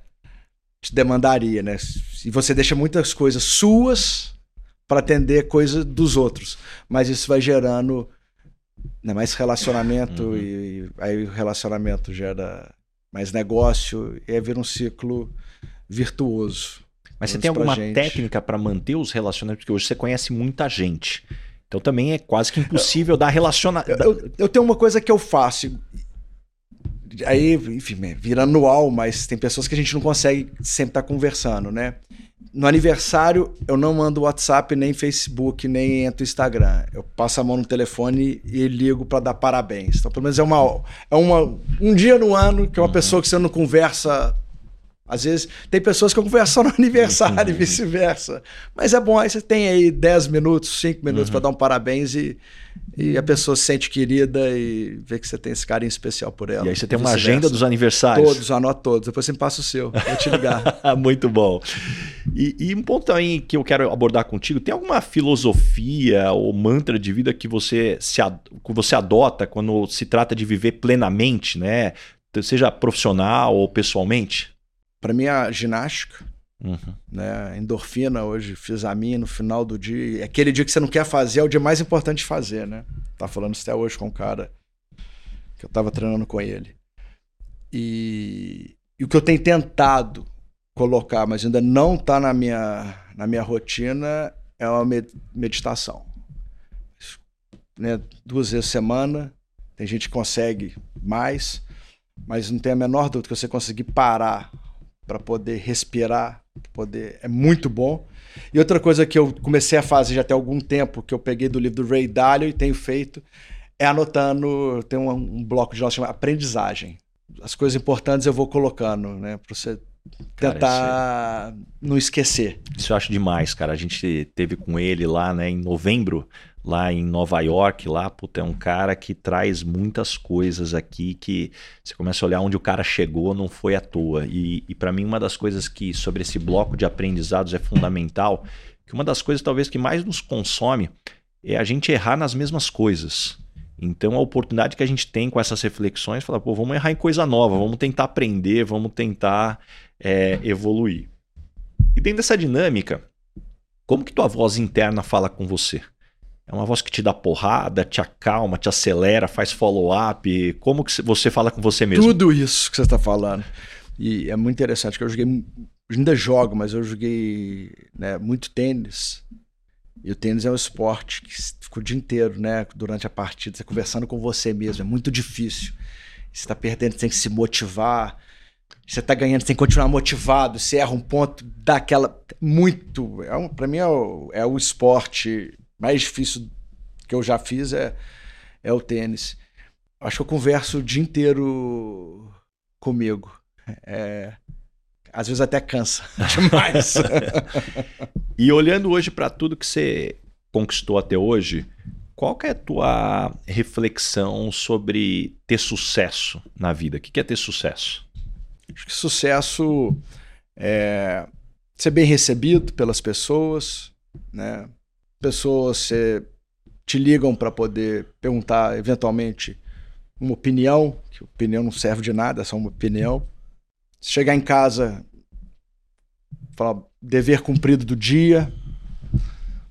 Speaker 1: te demandaria, né? E você deixa muitas coisas suas para atender coisas dos outros. Mas isso vai gerando né, mais relacionamento uhum. e, e, aí o relacionamento gera mais negócio e aí vira um ciclo virtuoso.
Speaker 2: Mas você tem alguma gente. técnica para manter os relacionamentos? Porque hoje você conhece muita gente. Então também é quase que impossível eu, dar relacionamento.
Speaker 1: Eu, eu, eu, tenho uma coisa que eu faço. Aí, enfim, vira anual, mas tem pessoas que a gente não consegue sempre estar tá conversando, né? No aniversário, eu não mando WhatsApp, nem Facebook, nem entro no Instagram. Eu passo a mão no telefone e ligo para dar parabéns. Então, pelo menos é uma, é uma um dia no ano que é uma uhum. pessoa que você não conversa às vezes tem pessoas que conversam no aniversário e vice-versa. Mas é bom, aí você tem aí 10 minutos, 5 minutos uhum. para dar um parabéns e, e a pessoa se sente querida e vê que você tem esse carinho especial por ela.
Speaker 2: E aí você tem uma agenda dos aniversários.
Speaker 1: Todos, anoto todos. Depois você me passa o seu, vou te ligar.
Speaker 2: Muito bom. E, e, um ponto também que eu quero abordar contigo, tem alguma filosofia ou mantra de vida que você, se, que você adota quando se trata de viver plenamente, né? Seja profissional ou pessoalmente?
Speaker 1: Para mim a ginástica, uhum. né? Endorfina hoje, fiz a minha no final do dia. Aquele dia que você não quer fazer é o dia mais importante de fazer, né? Tá falando isso até hoje com um cara que eu tava treinando com ele. E, e o que eu tenho tentado colocar, mas ainda não tá na minha, na minha rotina, é uma meditação. Né? Duas vezes por semana, tem gente que consegue mais, mas não tem a menor dúvida que você conseguir parar para poder respirar, poder é muito bom. E outra coisa que eu comecei a fazer já tem algum tempo, que eu peguei do livro do Ray Dalio e tenho feito, é anotando, tem um, um bloco de nós chamado aprendizagem. As coisas importantes eu vou colocando, né, para você tentar cara, é não esquecer.
Speaker 2: Isso eu acho demais, cara. A gente teve com ele lá, né, em novembro, lá em Nova York, lá, puta, é um cara que traz muitas coisas aqui que você começa a olhar onde o cara chegou, não foi à toa. E, e para mim, uma das coisas que sobre esse bloco de aprendizados é fundamental, que uma das coisas talvez que mais nos consome é a gente errar nas mesmas coisas. Então a oportunidade que a gente tem com essas reflexões, falar, pô, vamos errar em coisa nova, vamos tentar aprender, vamos tentar é, evoluir. E dentro dessa dinâmica, como que tua voz interna fala com você? É uma voz que te dá porrada, te acalma, te acelera, faz follow-up. Como que você fala com você mesmo?
Speaker 1: Tudo isso que você está falando. E é muito interessante, que eu joguei, ainda jogo, mas eu joguei né, muito tênis. E o tênis é um esporte que fica o dia inteiro, né? Durante a partida, você conversando com você mesmo. É muito difícil. Você está perdendo, você tem que se motivar. Você está ganhando, você tem que continuar motivado. Você erra um ponto daquela. Muito. É um, para mim é o, é o esporte mais difícil que eu já fiz é, é o tênis. Acho que eu converso o dia inteiro comigo. É, às vezes até cansa demais.
Speaker 2: e olhando hoje para tudo que você conquistou até hoje, qual é a tua reflexão sobre ter sucesso na vida? O que é ter sucesso?
Speaker 1: Acho que sucesso é ser bem recebido pelas pessoas, né? Pessoas te ligam para poder perguntar eventualmente uma opinião, que opinião não serve de nada, é só uma opinião. Chegar em casa, falar dever cumprido do dia,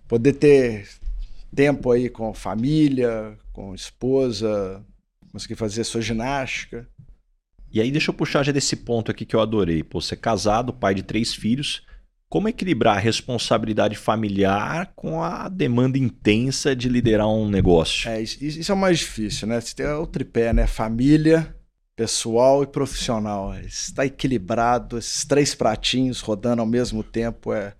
Speaker 1: poder ter tempo aí com família, com esposa, conseguir fazer sua ginástica.
Speaker 2: E aí deixa eu puxar já desse ponto aqui que eu adorei. Pô, você é casado, pai de três filhos, como equilibrar a responsabilidade familiar com a demanda intensa de liderar um negócio?
Speaker 1: É, isso é o mais difícil, né? Você tem o tripé, né? Família, pessoal e profissional. Está equilibrado, esses três pratinhos rodando ao mesmo tempo é,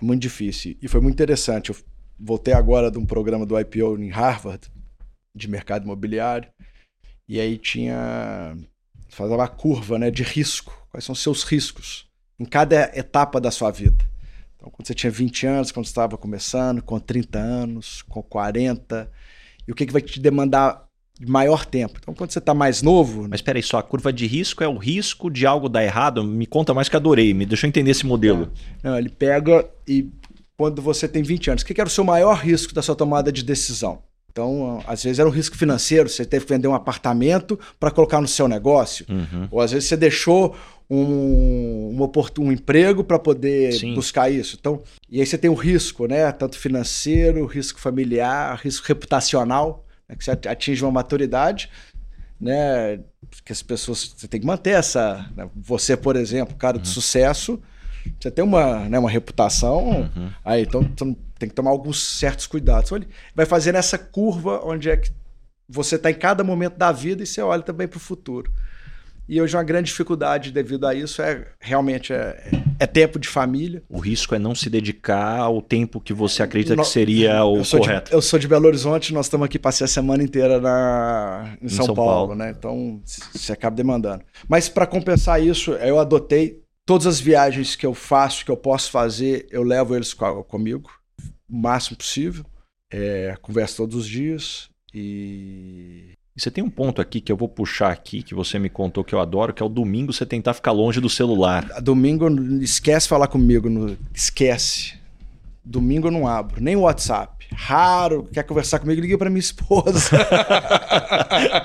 Speaker 1: é muito difícil. E foi muito interessante. Eu voltei agora de um programa do IPO em Harvard, de mercado imobiliário, e aí tinha. Fazia uma curva né, de risco. Quais são os seus riscos? Em cada etapa da sua vida. Então, quando você tinha 20 anos, quando você estava começando, com 30 anos, com 40, e o que, que vai te demandar maior tempo. Então, quando você está mais novo.
Speaker 2: Mas espera aí, só a curva de risco é o risco de algo dar errado? Me conta mais que adorei, me deixa eu entender esse modelo.
Speaker 1: Não, ele pega e quando você tem 20 anos, o que, que era o seu maior risco da sua tomada de decisão? Então, às vezes era um risco financeiro, você teve que vender um apartamento para colocar no seu negócio.
Speaker 2: Uhum.
Speaker 1: Ou às vezes você deixou um, um, um emprego para poder
Speaker 2: Sim.
Speaker 1: buscar isso. Então, e aí você tem o risco, né? Tanto financeiro, risco familiar, risco reputacional, né? que você atinge uma maturidade, né? Que as pessoas. Você tem que manter essa. Né? Você, por exemplo, cara de sucesso, você tem uma, né, uma reputação.
Speaker 2: Uhum.
Speaker 1: Aí, então, então tem que tomar alguns certos cuidados. Então, ele vai fazendo essa curva onde é que você está em cada momento da vida e você olha também para o futuro. E hoje uma grande dificuldade devido a isso é realmente é, é, tempo de família.
Speaker 2: O risco é não se dedicar ao tempo que você acredita que seria o
Speaker 1: eu
Speaker 2: correto.
Speaker 1: De, eu sou de Belo Horizonte, nós estamos aqui, passei a semana inteira na, em,
Speaker 2: Em
Speaker 1: São,
Speaker 2: São
Speaker 1: Paulo,
Speaker 2: Paulo.
Speaker 1: né? Então você acaba demandando. Mas para compensar isso, eu adotei todas as viagens que eu faço, que eu posso fazer, eu levo eles co- comigo, o máximo possível. É, converso todos os dias e
Speaker 2: E você tem um ponto aqui que eu vou puxar aqui, que você me contou que eu adoro, que é o domingo você tentar ficar longe do celular.
Speaker 1: Domingo, esquece falar comigo. No... Esquece. Domingo eu não abro, nem o WhatsApp. Raro, quer conversar comigo, liga pra minha esposa.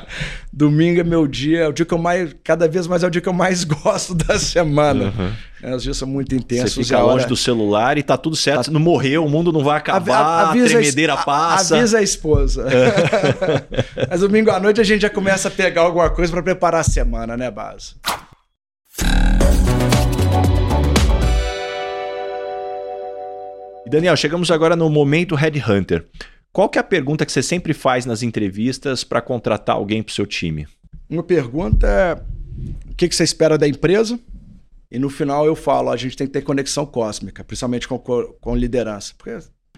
Speaker 1: Domingo é meu dia, é o dia que eu mais, cada vez mais é o dia que eu mais gosto da semana. É, os dias são muito intensos.
Speaker 2: Você fica
Speaker 1: a
Speaker 2: longe
Speaker 1: hora-
Speaker 2: do celular e tá tudo certo. Não morreu, o mundo não vai acabar, a,
Speaker 1: a
Speaker 2: tremedeira
Speaker 1: a-
Speaker 2: passa.
Speaker 1: Avisa a esposa. Mas domingo à noite a gente já começa a pegar alguma coisa pra preparar a semana, né, Base?
Speaker 2: E Daniel, chegamos agora no momento Headhunter. Qual que é a pergunta que você sempre faz nas entrevistas para contratar alguém pro seu time?
Speaker 1: Uma pergunta é: o que que você espera da empresa? E no final eu falo: a gente tem que ter conexão cósmica, principalmente com, co- com liderança. Porque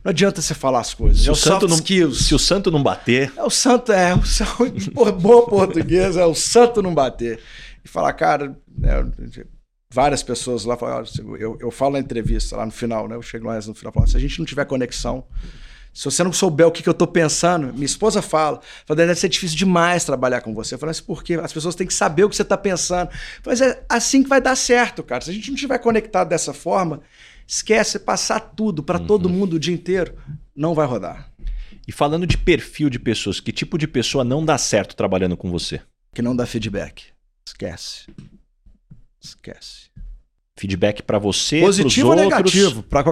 Speaker 1: não adianta você falar as coisas.
Speaker 2: Se
Speaker 1: é
Speaker 2: o
Speaker 1: o
Speaker 2: santo não-
Speaker 1: skills.
Speaker 2: Se o santo não bater,
Speaker 1: É o santo, é, o bom português, é o santo não bater. E falar, cara, né, várias pessoas lá falam, "Olha, eu, eu falo na entrevista lá no final, né? Eu chego lá no final e falo, se a gente não tiver conexão, se você não souber o que, que eu tô pensando, minha esposa fala, fala, deve ser difícil demais trabalhar com você. Eu falo, mas por quê? As pessoas têm que saber o que você tá pensando. Mas é assim que vai dar certo, cara. Se a gente não tiver conectado dessa forma, esquece, passar tudo para todo mundo o dia inteiro, não vai rodar.
Speaker 2: e falando de perfil de pessoas, que tipo de pessoa não dá certo trabalhando com você?
Speaker 1: Que não dá feedback. Esquece. Esquece.
Speaker 2: Feedback para você,
Speaker 1: Positivo ou negativo? Para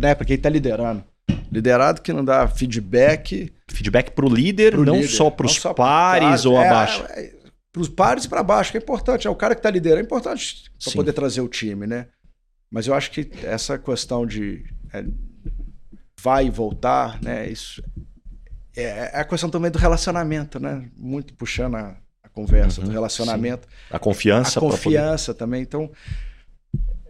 Speaker 1: né, pra quem está liderando. Liderado que não dá feedback.
Speaker 2: Feedback pro líder,
Speaker 1: pro
Speaker 2: não
Speaker 1: líder.
Speaker 2: só pros
Speaker 1: Não só
Speaker 2: pares
Speaker 1: pares,
Speaker 2: ou
Speaker 1: é,
Speaker 2: abaixo.
Speaker 1: É, pros pares e para baixo, que é importante. É o cara que está liderando, é importante para poder trazer o time, né? Mas eu acho que essa questão de é, vai e voltar, né? Isso é, é a questão também do relacionamento, né? Muito puxando a conversa
Speaker 2: Uhum,
Speaker 1: do relacionamento.
Speaker 2: A confiança
Speaker 1: a
Speaker 2: pra poder-
Speaker 1: confiança também. Então,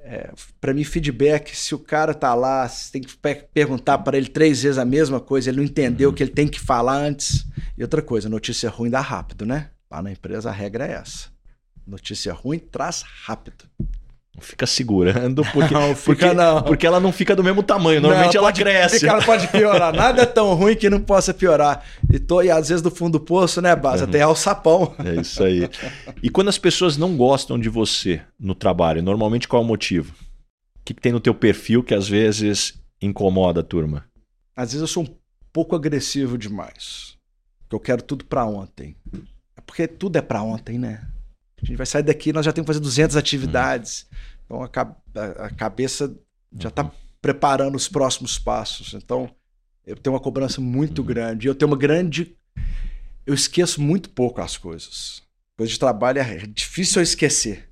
Speaker 1: é, para mim, feedback, se o cara tá lá, você tem que pe- perguntar para ele três vezes a mesma coisa, ele não entendeu
Speaker 2: Uhum.
Speaker 1: o que ele tem que falar antes. E outra coisa, notícia ruim dá rápido, né? Lá na empresa a regra é essa. Notícia ruim traz rápido.
Speaker 2: Fica segurando, porque,
Speaker 1: Não, fica
Speaker 2: porque,
Speaker 1: não.
Speaker 2: porque ela não fica do mesmo tamanho. Normalmente
Speaker 1: Não,
Speaker 2: ela
Speaker 1: pode-
Speaker 2: cresce.
Speaker 1: Ela pode piorar. Nada é tão ruim que não possa piorar. E, tô, e às vezes do fundo do poço, né, Basa?
Speaker 2: Uhum.
Speaker 1: Até o sapão.
Speaker 2: É isso aí. E quando as pessoas não gostam de você no trabalho, normalmente qual é o motivo? O que, que tem no teu perfil que às vezes incomoda a turma?
Speaker 1: Às vezes eu sou um pouco agressivo demais. Porque eu quero tudo pra ontem. É porque tudo é pra ontem, né? A gente vai sair daqui, nós já temos que fazer 200 atividades. Então a, a- a cabeça já tá preparando os próximos passos. Então eu tenho uma cobrança muito grande. E eu tenho uma grande. Eu esqueço muito pouco as coisas. Coisa de trabalho é difícil eu esquecer.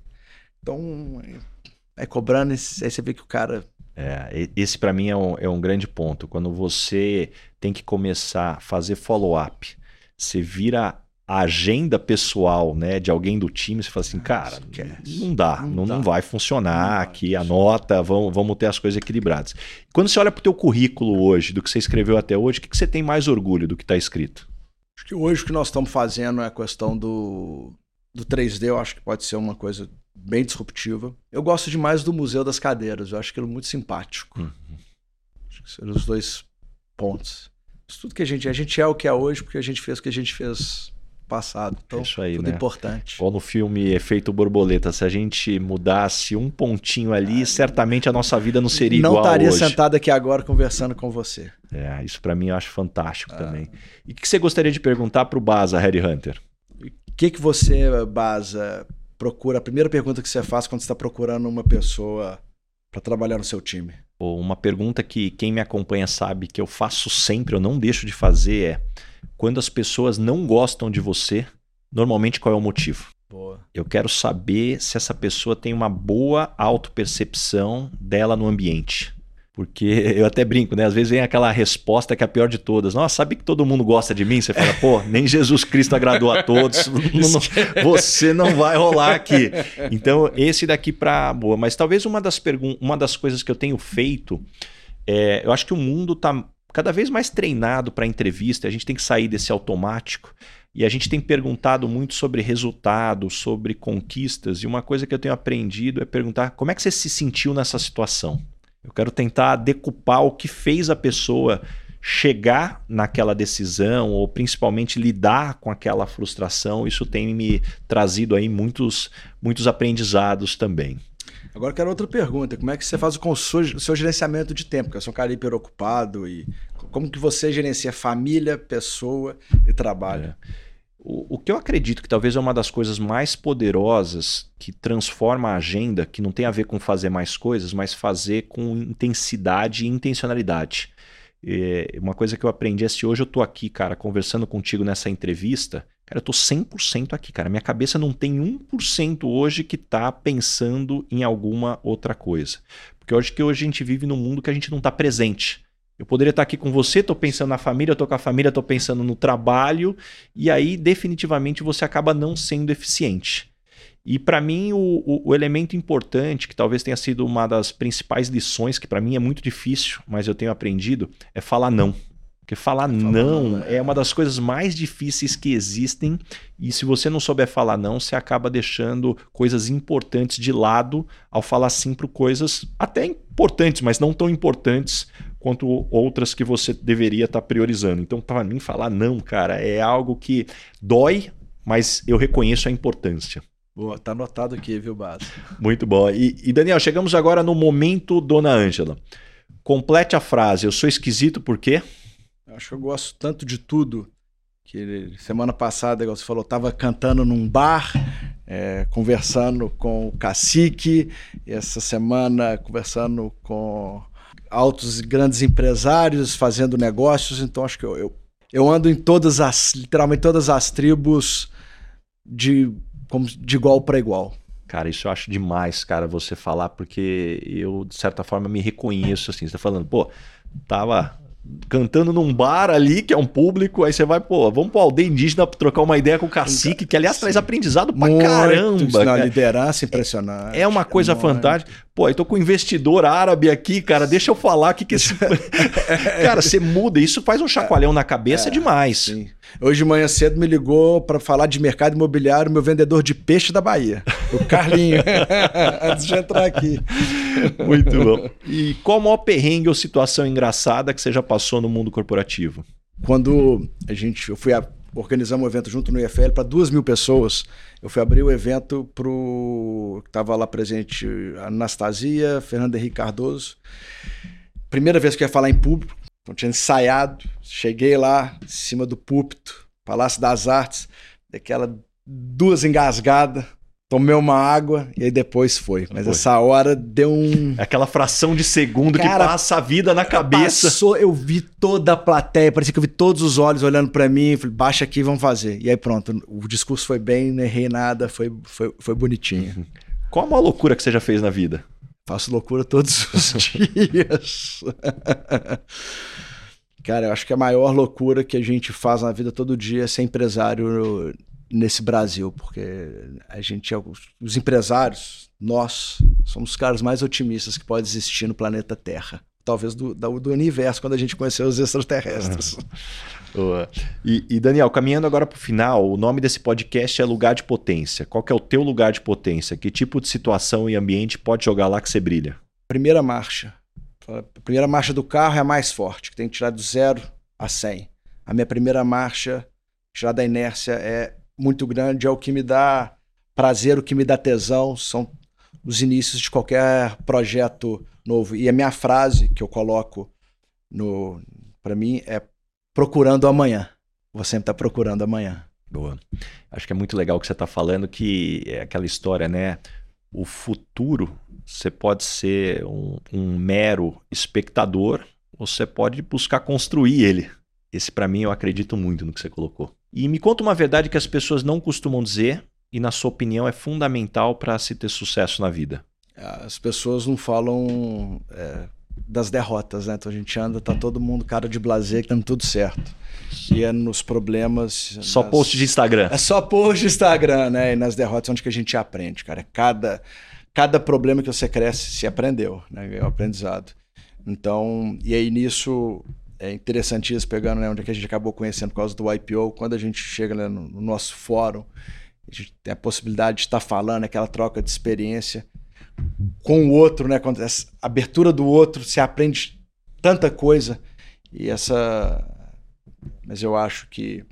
Speaker 1: Então, é cobrando, aí você vê que o cara
Speaker 2: É, esse para mim é um, é um grande ponto. Quando você tem que começar a fazer follow-up, você vira a agenda pessoal né, de alguém do time, você fala assim, cara,
Speaker 1: esquece.
Speaker 2: não dá,
Speaker 1: Não
Speaker 2: não, vai funcionar aqui, anota, vamos, vamos ter as coisas equilibradas. Quando você olha para o teu currículo hoje, do que você escreveu até hoje, o que, que você tem mais orgulho do que está escrito?
Speaker 1: Acho que hoje o que nós estamos fazendo é a questão do, do 3D, eu acho que pode ser uma coisa bem disruptiva. Eu gosto demais do Museu das Cadeiras, eu acho aquilo muito simpático.
Speaker 2: Uhum.
Speaker 1: Acho que seriam os dois pontos. Isso tudo que a gente. A gente é o que é hoje porque a gente fez o que a gente fez passado. Então,
Speaker 2: Isso aí,
Speaker 1: tudo
Speaker 2: né?
Speaker 1: importante.
Speaker 2: Ou no filme Efeito Borboleta, se a gente mudasse um pontinho ali, certamente a nossa vida não seria
Speaker 1: Não
Speaker 2: igual
Speaker 1: estaria
Speaker 2: hoje.
Speaker 1: sentado aqui agora conversando com você.
Speaker 2: É, isso pra mim eu acho
Speaker 1: Ah.
Speaker 2: fantástico também. E o que você gostaria de perguntar pro Baza, Harry Hunter?
Speaker 1: O que, que você, Baza, procura? A primeira pergunta que você faz quando você está procurando uma pessoa para trabalhar no seu time?
Speaker 2: Uma pergunta que quem me acompanha sabe que eu faço sempre, eu não deixo de fazer é: quando as pessoas não gostam de você, normalmente qual é o motivo?
Speaker 1: Boa.
Speaker 2: Eu quero saber se essa pessoa tem uma boa autopercepção dela no ambiente. Porque eu até brinco, né? Às vezes vem aquela resposta que é a pior de todas. Nossa, sabe que todo mundo gosta de mim? Você fala, pô, nem Jesus Cristo agradou a todos. Não- você não vai rolar aqui. Então, esse daqui pra boa. Mas talvez uma das, pergun uma das coisas que eu tenho feito é, eu acho que o mundo está cada vez mais treinado para entrevista, a gente tem que sair desse automático e a gente tem perguntado muito sobre resultados, sobre conquistas, e uma coisa que eu tenho aprendido é perguntar como é que você se sentiu nessa situação. Eu quero tentar decupar o que fez a pessoa chegar naquela decisão ou principalmente lidar com aquela frustração. Isso tem me trazido aí muitos, muitos aprendizados também.
Speaker 1: Agora quero outra pergunta. Como é que você faz o seu, o seu gerenciamento de tempo? Porque eu sou um cara hiperocupado e como que você gerencia família, pessoa e trabalho?
Speaker 2: O, o que eu acredito que talvez é uma das coisas mais poderosas que transforma a agenda, que não tem a ver com fazer mais coisas, mas fazer com intensidade e intencionalidade. É, uma coisa que eu aprendi é se hoje eu tô aqui, cara, conversando contigo nessa entrevista, cara, eu tô 100% aqui, cara. Minha cabeça não tem 1% hoje que tá pensando em alguma outra coisa. Porque acho que hoje a gente vive num mundo que a gente não tá presente. Eu poderia estar aqui com você, tô pensando na família, tô com a família, tô pensando no trabalho, e aí definitivamente você acaba não sendo eficiente. E para mim o, o, o, elemento importante, que talvez tenha sido uma das principais lições, que para mim é muito difícil, mas eu tenho aprendido, é falar não. Porque falar não é uma das coisas mais difíceis que existem, e se você não souber falar não, você acaba deixando coisas importantes de lado ao falar sim para coisas até importantes, mas não tão importantes quanto outras que você deveria estar tá priorizando. Então, para mim, falar não, cara, é algo que dói, mas eu reconheço a importância.
Speaker 1: Boa, tá anotado aqui, viu, Bado?
Speaker 2: Muito bom. E, e, Daniel, chegamos agora no momento Dona Ângela. Complete a frase. Eu sou esquisito por quê?
Speaker 1: Acho que eu gosto tanto de tudo que semana passada, igual você falou, estava cantando num bar, é, conversando com o cacique, essa semana conversando com altos e grandes empresários, fazendo negócios. Então acho que eu, eu, eu ando em todas as, literalmente todas as tribos de, como, de igual para igual.
Speaker 2: Cara, isso eu acho demais, cara, você falar, porque eu, de certa forma, me reconheço assim. Você tá falando, pô, tava cantando num bar ali, que é um público, aí você vai, pô, vamos pro aldeia indígena trocar uma ideia com o cacique, que aliás Sim. traz aprendizado pra
Speaker 1: Muito,
Speaker 2: caramba.
Speaker 1: Na liderança impressionante.
Speaker 2: É uma coisa é fantástica. Pô, eu tô com um investidor árabe aqui, cara, deixa eu falar o que que esse... cara, você muda, isso faz um chacoalhão na cabeça é, demais.
Speaker 1: Sim. Hoje de manhã cedo me ligou para falar de mercado imobiliário meu vendedor de peixe da Bahia, o Carlinho, antes de entrar aqui.
Speaker 2: Muito bom. E qual a maior perrengue ou situação engraçada que você já passou no mundo corporativo?
Speaker 1: Quando a gente, eu fui a, organizar um evento junto no IFL para duas mil pessoas, eu fui abrir o evento para o. Estava lá presente a Anastasia, Fernando Henrique Cardoso. Primeira vez que eu ia falar em público, não tinha ensaiado. Cheguei lá, em cima do púlpito, Palácio das Artes, daquela duas engasgadas. Tomei uma água e aí depois foi. Mas foi. essa hora deu um.
Speaker 2: Aquela fração de segundo Cara, que passa a vida na cabeça.
Speaker 1: Passou, eu vi toda a plateia, parecia que eu vi todos os olhos olhando para mim. Falei, baixa aqui, vamos fazer. E aí pronto, o discurso foi bem, não errei nada, foi, foi, foi bonitinho.
Speaker 2: Qual a maior loucura que você já fez na vida?
Speaker 1: Faço loucura todos os dias. Cara, eu acho que a maior loucura que a gente faz na vida todo dia é ser empresário nesse Brasil, porque a gente é os empresários, nós somos os caras mais otimistas que pode existir no planeta Terra. Talvez do, do, universo, quando a gente conheceu os extraterrestres.
Speaker 2: e, e, Daniel, caminhando agora para o final, o nome desse podcast é Lugar de Potência. Qual que é o teu lugar de potência? Que tipo de situação e ambiente pode jogar lá que você brilha?
Speaker 1: Primeira marcha. A primeira marcha do carro é a mais forte, que tem que tirar do zero a 100. A minha primeira marcha, tirar da inércia, é muito grande, é o que me dá prazer, o que me dá tesão, são os inícios de qualquer projeto novo. E a minha frase que eu coloco no para mim é procurando amanhã. Vou sempre estar tá procurando amanhã.
Speaker 2: Boa. Acho que é muito legal o que você está falando, que é aquela história, né? O futuro, você pode ser um, um mero espectador, ou você pode buscar construir ele. Esse, para mim, eu acredito muito no que você colocou. E me conta uma verdade que as pessoas não costumam dizer e, na sua opinião, é fundamental para se ter sucesso na vida.
Speaker 1: As pessoas não falam é, das derrotas, né? Então a gente anda, tá todo mundo cara de blazer, dando tudo certo. E é nos problemas.
Speaker 2: Só
Speaker 1: nas...
Speaker 2: post de Instagram.
Speaker 1: É só post de Instagram, né? E nas derrotas é onde que a gente aprende, cara. Cada, cada problema que você cresce, se aprendeu, né? É o aprendizado. Então, e aí nisso é interessantíssimo, pegando né, onde é que a gente acabou conhecendo por causa do IPO, quando a gente chega né, no, no nosso fórum, a gente tem a possibilidade de estar falando, aquela troca de experiência com o outro, né? Quando essa abertura do outro, se aprende tanta coisa. E essa. Mas eu acho que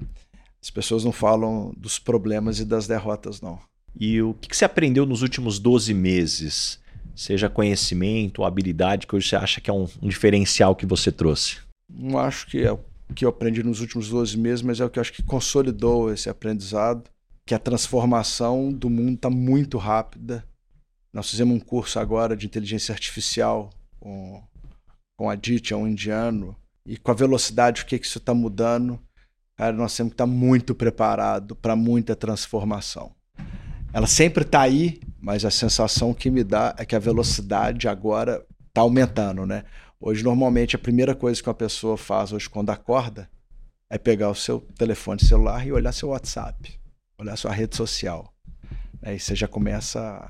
Speaker 1: as pessoas não falam dos problemas e das derrotas, não.
Speaker 2: E o que você aprendeu nos últimos 12 meses? Seja conhecimento, habilidade, que hoje você acha que é um, um diferencial que você trouxe?
Speaker 1: Não acho que é o que eu aprendi nos últimos 12 meses, mas é o que eu acho que consolidou esse aprendizado, que a transformação do mundo está muito rápida nós fizemos um curso agora de inteligência artificial com, com a Ditya, um indiano, e com a velocidade, o que, que isso está mudando, cara, nós temos que estar tá muito preparado para muita transformação. Ela sempre está aí, mas a sensação que me dá é que a velocidade agora está aumentando, né? Hoje, normalmente, a primeira coisa que uma pessoa faz hoje quando acorda é pegar o seu telefone celular e olhar seu WhatsApp, olhar sua rede social. Aí você já começa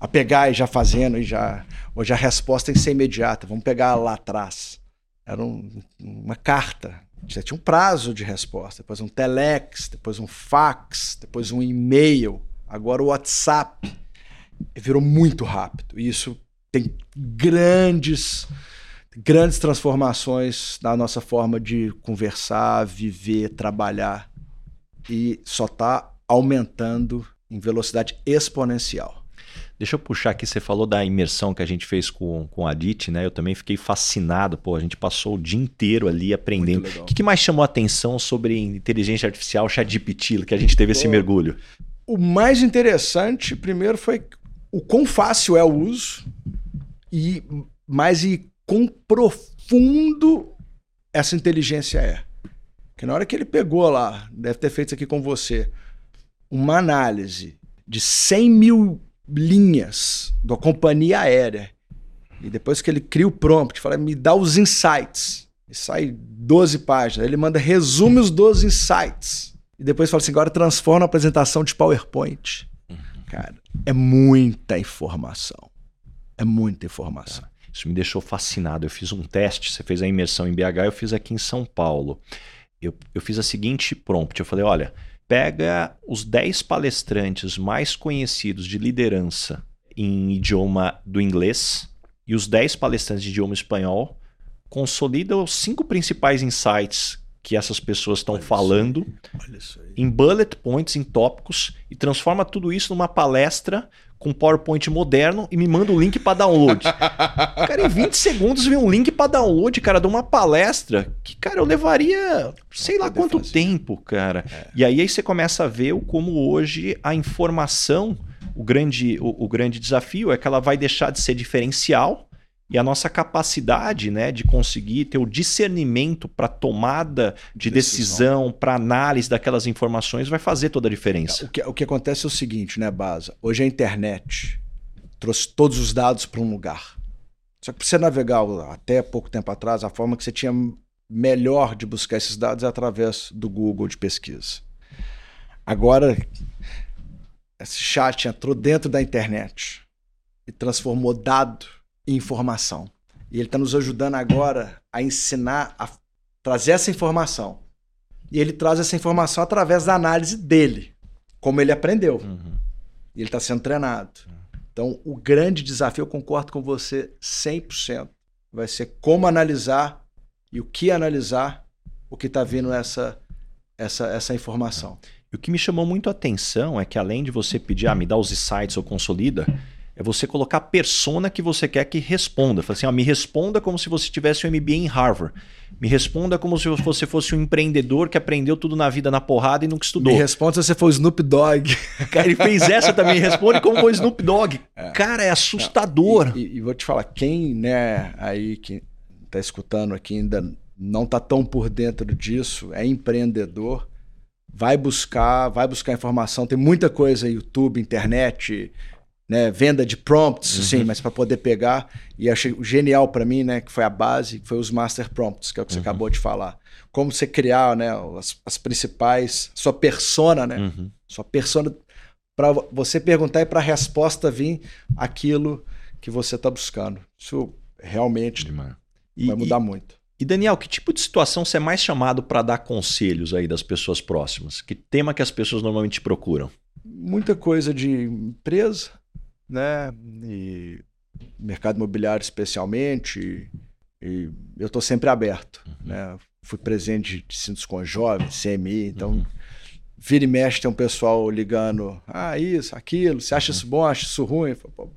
Speaker 1: a pegar e já fazendo, e já. Hoje a resposta tem que ser imediata. Vamos pegar lá atrás. Era um, uma carta. Tinha um prazo de resposta. Depois um telex, depois um fax, depois um e-mail. Agora o WhatsApp. Virou muito rápido. E isso tem grandes grandes transformações na nossa forma de conversar, viver, trabalhar e só está aumentando em velocidade exponencial.
Speaker 2: Deixa eu puxar aqui, você falou da imersão que a gente fez com, com a DIT, né? Eu também fiquei fascinado, pô, a gente passou o dia inteiro ali aprendendo. O que, que, mais chamou a atenção sobre inteligência artificial, ChatGPT, que a gente teve pô, esse mergulho?
Speaker 1: O mais interessante, primeiro, foi o quão fácil é o uso e mais e quão profundo essa inteligência é. Que na hora que ele pegou lá, deve ter feito isso aqui com você, uma análise de 100 mil linhas da companhia aérea. E depois que ele cria o prompt, fala, me dá os insights. E sai 12 páginas. Ele manda resume os 12 insights. E depois fala assim, agora transforma a apresentação de PowerPoint. Uhum. Cara, é muita informação. É muita informação.
Speaker 2: Isso me deixou fascinado. Eu fiz um teste, você fez a imersão em BH, eu fiz aqui em São Paulo. Eu, eu fiz a seguinte prompt. Eu falei, olha, pega os 10 palestrantes mais conhecidos de liderança em idioma do inglês e os 10 palestrantes de idioma espanhol, consolida os cinco principais insights que essas pessoas estão falando em bullet points, em tópicos, e transforma tudo isso numa palestra com PowerPoint moderno e me manda o link para download. cara, em 20 segundos vem um link para download, cara, de uma palestra que, cara, eu levaria sei lá quanto fazer. tempo, cara. É. E aí, aí você começa a ver como hoje a informação, o grande, o, o grande desafio é que ela vai deixar de ser diferencial e a nossa capacidade né, de conseguir ter o discernimento para tomada de decisão, decisão para análise daquelas informações vai fazer toda a diferença.
Speaker 1: O que, o que acontece é o seguinte, né, Baza? Hoje a internet trouxe todos os dados para um lugar. Só que para você navegar até pouco tempo atrás, a forma que você tinha melhor de buscar esses dados é através do Google de pesquisa. Agora, esse chat entrou dentro da internet e transformou dado informação. E ele está nos ajudando agora a ensinar a trazer essa informação. E ele traz essa informação através da análise dele, como ele aprendeu. Uhum. E ele está sendo treinado. Então, o grande desafio, eu concordo com você 100%, vai ser como analisar e o que analisar o que está vindo essa, essa, essa informação.
Speaker 2: E o que me chamou muito a atenção é que além de você pedir, ah, me dá os insights ou consolida, é você colocar a persona que você quer que responda. Fala assim, ó, me responda como se você tivesse um MBA em Harvard. Me responda como se você fosse um empreendedor que aprendeu tudo na vida na porrada e nunca estudou.
Speaker 1: Me responda se você for o Snoop Dogg.
Speaker 2: Cara, ele fez essa também. Responde como foi o Snoop Dogg. É. Cara, é assustador.
Speaker 1: E, e, e, vou te falar, quem, né, aí que tá escutando aqui ainda não tá tão por dentro disso, é empreendedor, vai buscar, vai buscar informação. Tem muita coisa, YouTube, internet, né, venda de prompts, uhum. sim, mas para poder pegar. E achei genial para mim, né, que foi a base, que foi os master prompts, que é o que uhum. você acabou de falar. Como você criar, né, as, as principais, sua persona, né, uhum. sua persona para você perguntar e para a resposta vir aquilo que você está buscando. Isso realmente Demais. vai mudar
Speaker 2: e,
Speaker 1: muito.
Speaker 2: E Daniel, que tipo de situação você é mais chamado para dar conselhos aí das pessoas próximas? Que tema que as pessoas normalmente procuram?
Speaker 1: Muita coisa de empresa, né? E mercado imobiliário especialmente. E, eu estou sempre aberto, uhum. né? Fui presente de Sintos com Jovens, CMI, então uhum. vira e mexe tem um pessoal ligando, ah, isso, aquilo, você acha uhum. isso bom, acha isso ruim? Falo,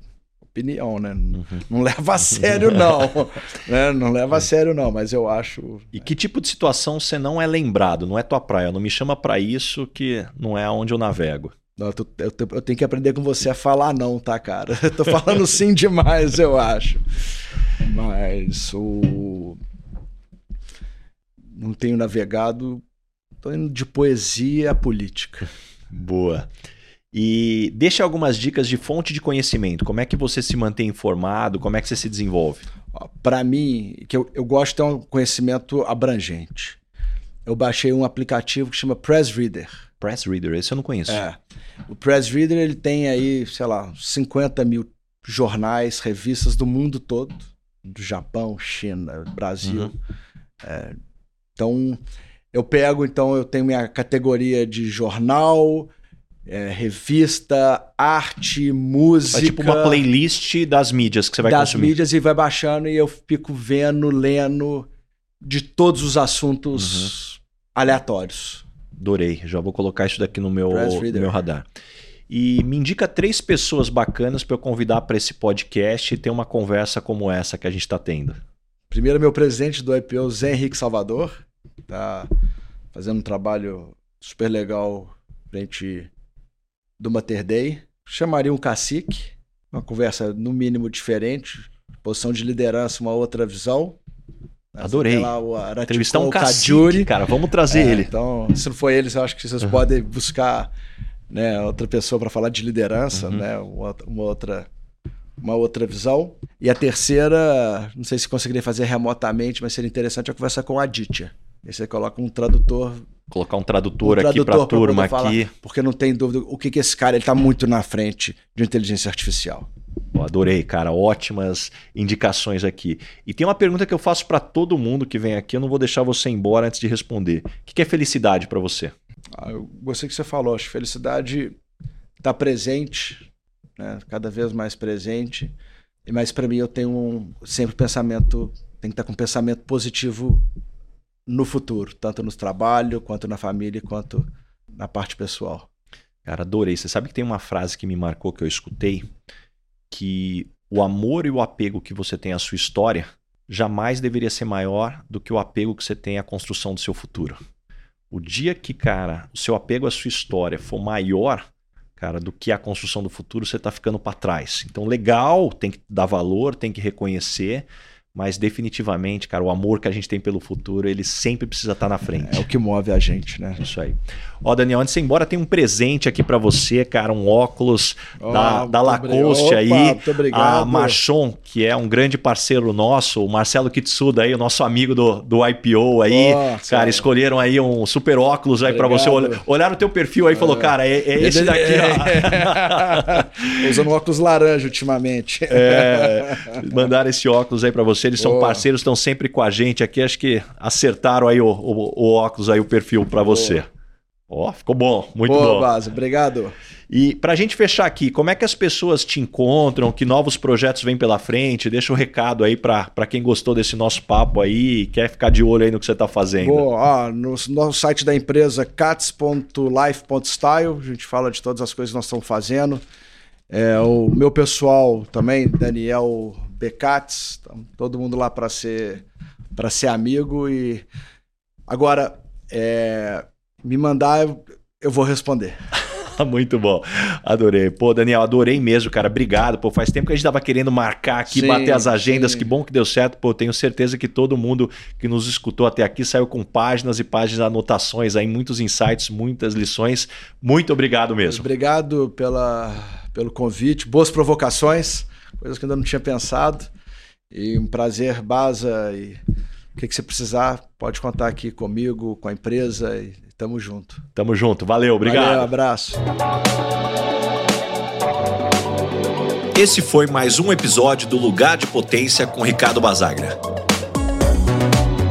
Speaker 1: opinião, né? Uhum. Não leva a sério, não. né? Não leva a sério, não, mas eu acho.
Speaker 2: E que tipo de situação você não é lembrado? Não é tua praia? Não me chama para isso que não é onde eu navego.
Speaker 1: Não, eu, eu, eu, tenho que aprender com você a falar não, tá, cara? Eu tô falando sim demais, eu acho. Mas o. Não tenho navegado. Tô indo de poesia a política.
Speaker 2: Boa. E deixa algumas dicas de fonte de conhecimento. Como é que você se mantém informado? Como é que você se desenvolve?
Speaker 1: Para mim, que eu, eu gosto de ter um conhecimento abrangente. Eu baixei um aplicativo que chama Press Reader.
Speaker 2: Press Reader, esse eu não conheço.
Speaker 1: É. O Press Reader ele tem aí, sei lá, 50 mil jornais, revistas do mundo todo, do Japão, China, Brasil. Uhum. É, então, eu pego, então, eu tenho minha categoria de jornal, é, revista, arte, música. É
Speaker 2: tipo uma playlist das mídias que você vai
Speaker 1: das
Speaker 2: consumir.
Speaker 1: Das mídias e vai baixando e eu fico vendo, lendo de todos os assuntos uhum. aleatórios.
Speaker 2: Adorei. Já vou colocar isso daqui no meu, no meu radar. E me indica três pessoas bacanas para eu convidar para esse podcast e ter uma conversa como essa que a gente está tendo.
Speaker 1: Primeiro, meu presidente do IPO, Zé Henrique Salvador. Tá fazendo um trabalho super legal frente do Mater Day. Chamaria um cacique, uma conversa no mínimo diferente, posição de liderança, uma outra visão.
Speaker 2: Adorei. Entrevistar um cacique, cara. Vamos trazer é, ele.
Speaker 1: Então, se não for ele, eu acho que vocês uhum. podem buscar né, outra pessoa para falar de liderança, uhum. né, uma, outra uma outra visão. E a terceira, não sei se conseguiria fazer remotamente, mas seria interessante é conversar com a Aditya. Aí você coloca um tradutor
Speaker 2: colocar um tradutor, um tradutor aqui para a turma aqui.
Speaker 1: Porque não tem dúvida o que, que esse cara está muito na frente de inteligência artificial.
Speaker 2: adorei, cara. Ótimas indicações aqui. E tem uma pergunta que eu faço para todo mundo que vem aqui. Eu não vou deixar você embora antes de responder. O que é felicidade para você?
Speaker 1: Ah, eu gostei que você falou. Acho que felicidade está presente, né? cada vez mais presente. Mas para mim eu tenho um, sempre pensamento, tem que estar tá com um pensamento positivo no futuro, tanto no trabalho, quanto na família, quanto na parte pessoal.
Speaker 2: Cara, adorei. Você sabe que tem uma frase que me marcou que eu escutei que o amor e o apego que você tem à sua história jamais deveria ser maior do que o apego que você tem à construção do seu futuro. O dia que, cara, o seu apego à sua história for maior, cara, do que a construção do futuro, você está ficando para trás. Então, legal, tem que dar valor, tem que reconhecer, mas definitivamente, cara, o amor que a gente tem pelo futuro, ele sempre precisa estar na frente.
Speaker 1: É o que move a gente, né?
Speaker 2: Isso aí. Ó, Daniel, antes de ir embora, tem um presente aqui para você, cara, um óculos oh, da, da Lacoste Opa, aí. Muito obrigado. A Marchon, que é um grande parceiro nosso, o Marcelo Kitsuda aí, o nosso amigo do, do IPO aí. Oh, cara, escolheram aí um super óculos aí para você. Olharam o teu perfil aí e falou, é. cara, é, é esse daqui,
Speaker 1: ó. Usando óculos laranja ultimamente.
Speaker 2: É, mandaram esse óculos aí para você eles são parceiros, estão sempre com a gente aqui. Acho que acertaram aí o, o, o óculos aí, o perfil para você. Ó, oh, ficou bom, muito
Speaker 1: Boa
Speaker 2: bom.
Speaker 1: base, obrigado.
Speaker 2: E para a gente fechar aqui, como é que as pessoas te encontram? Que novos projetos vêm pela frente? Deixa um recado aí para quem gostou desse nosso papo aí e quer ficar de olho aí no que você está fazendo.
Speaker 1: Boa, ó, no nosso site da empresa cats.life.style, a gente fala de todas as coisas que nós estamos fazendo. É, o meu pessoal também, Daniel Becats, todo mundo lá para ser para ser amigo e agora é, me mandar eu, eu vou responder.
Speaker 2: Muito bom. Adorei. Pô, Daniel, adorei mesmo, cara. Obrigado. Pô, faz tempo que a gente tava querendo marcar aqui, sim, bater as agendas. Sim. Que bom que deu certo. Pô, tenho certeza que todo mundo que nos escutou até aqui saiu com páginas e páginas, anotações aí, muitos insights, muitas lições. Muito obrigado mesmo.
Speaker 1: Obrigado pela, pelo convite, boas provocações, coisas que eu ainda não tinha pensado. E um prazer, Baza. E o que, que você precisar, pode contar aqui comigo, com a empresa. E tamo junto.
Speaker 2: Tamo junto. Valeu, obrigado. Valeu,
Speaker 1: abraço.
Speaker 2: Esse foi mais um episódio do Lugar de Potência com Ricardo Basagra.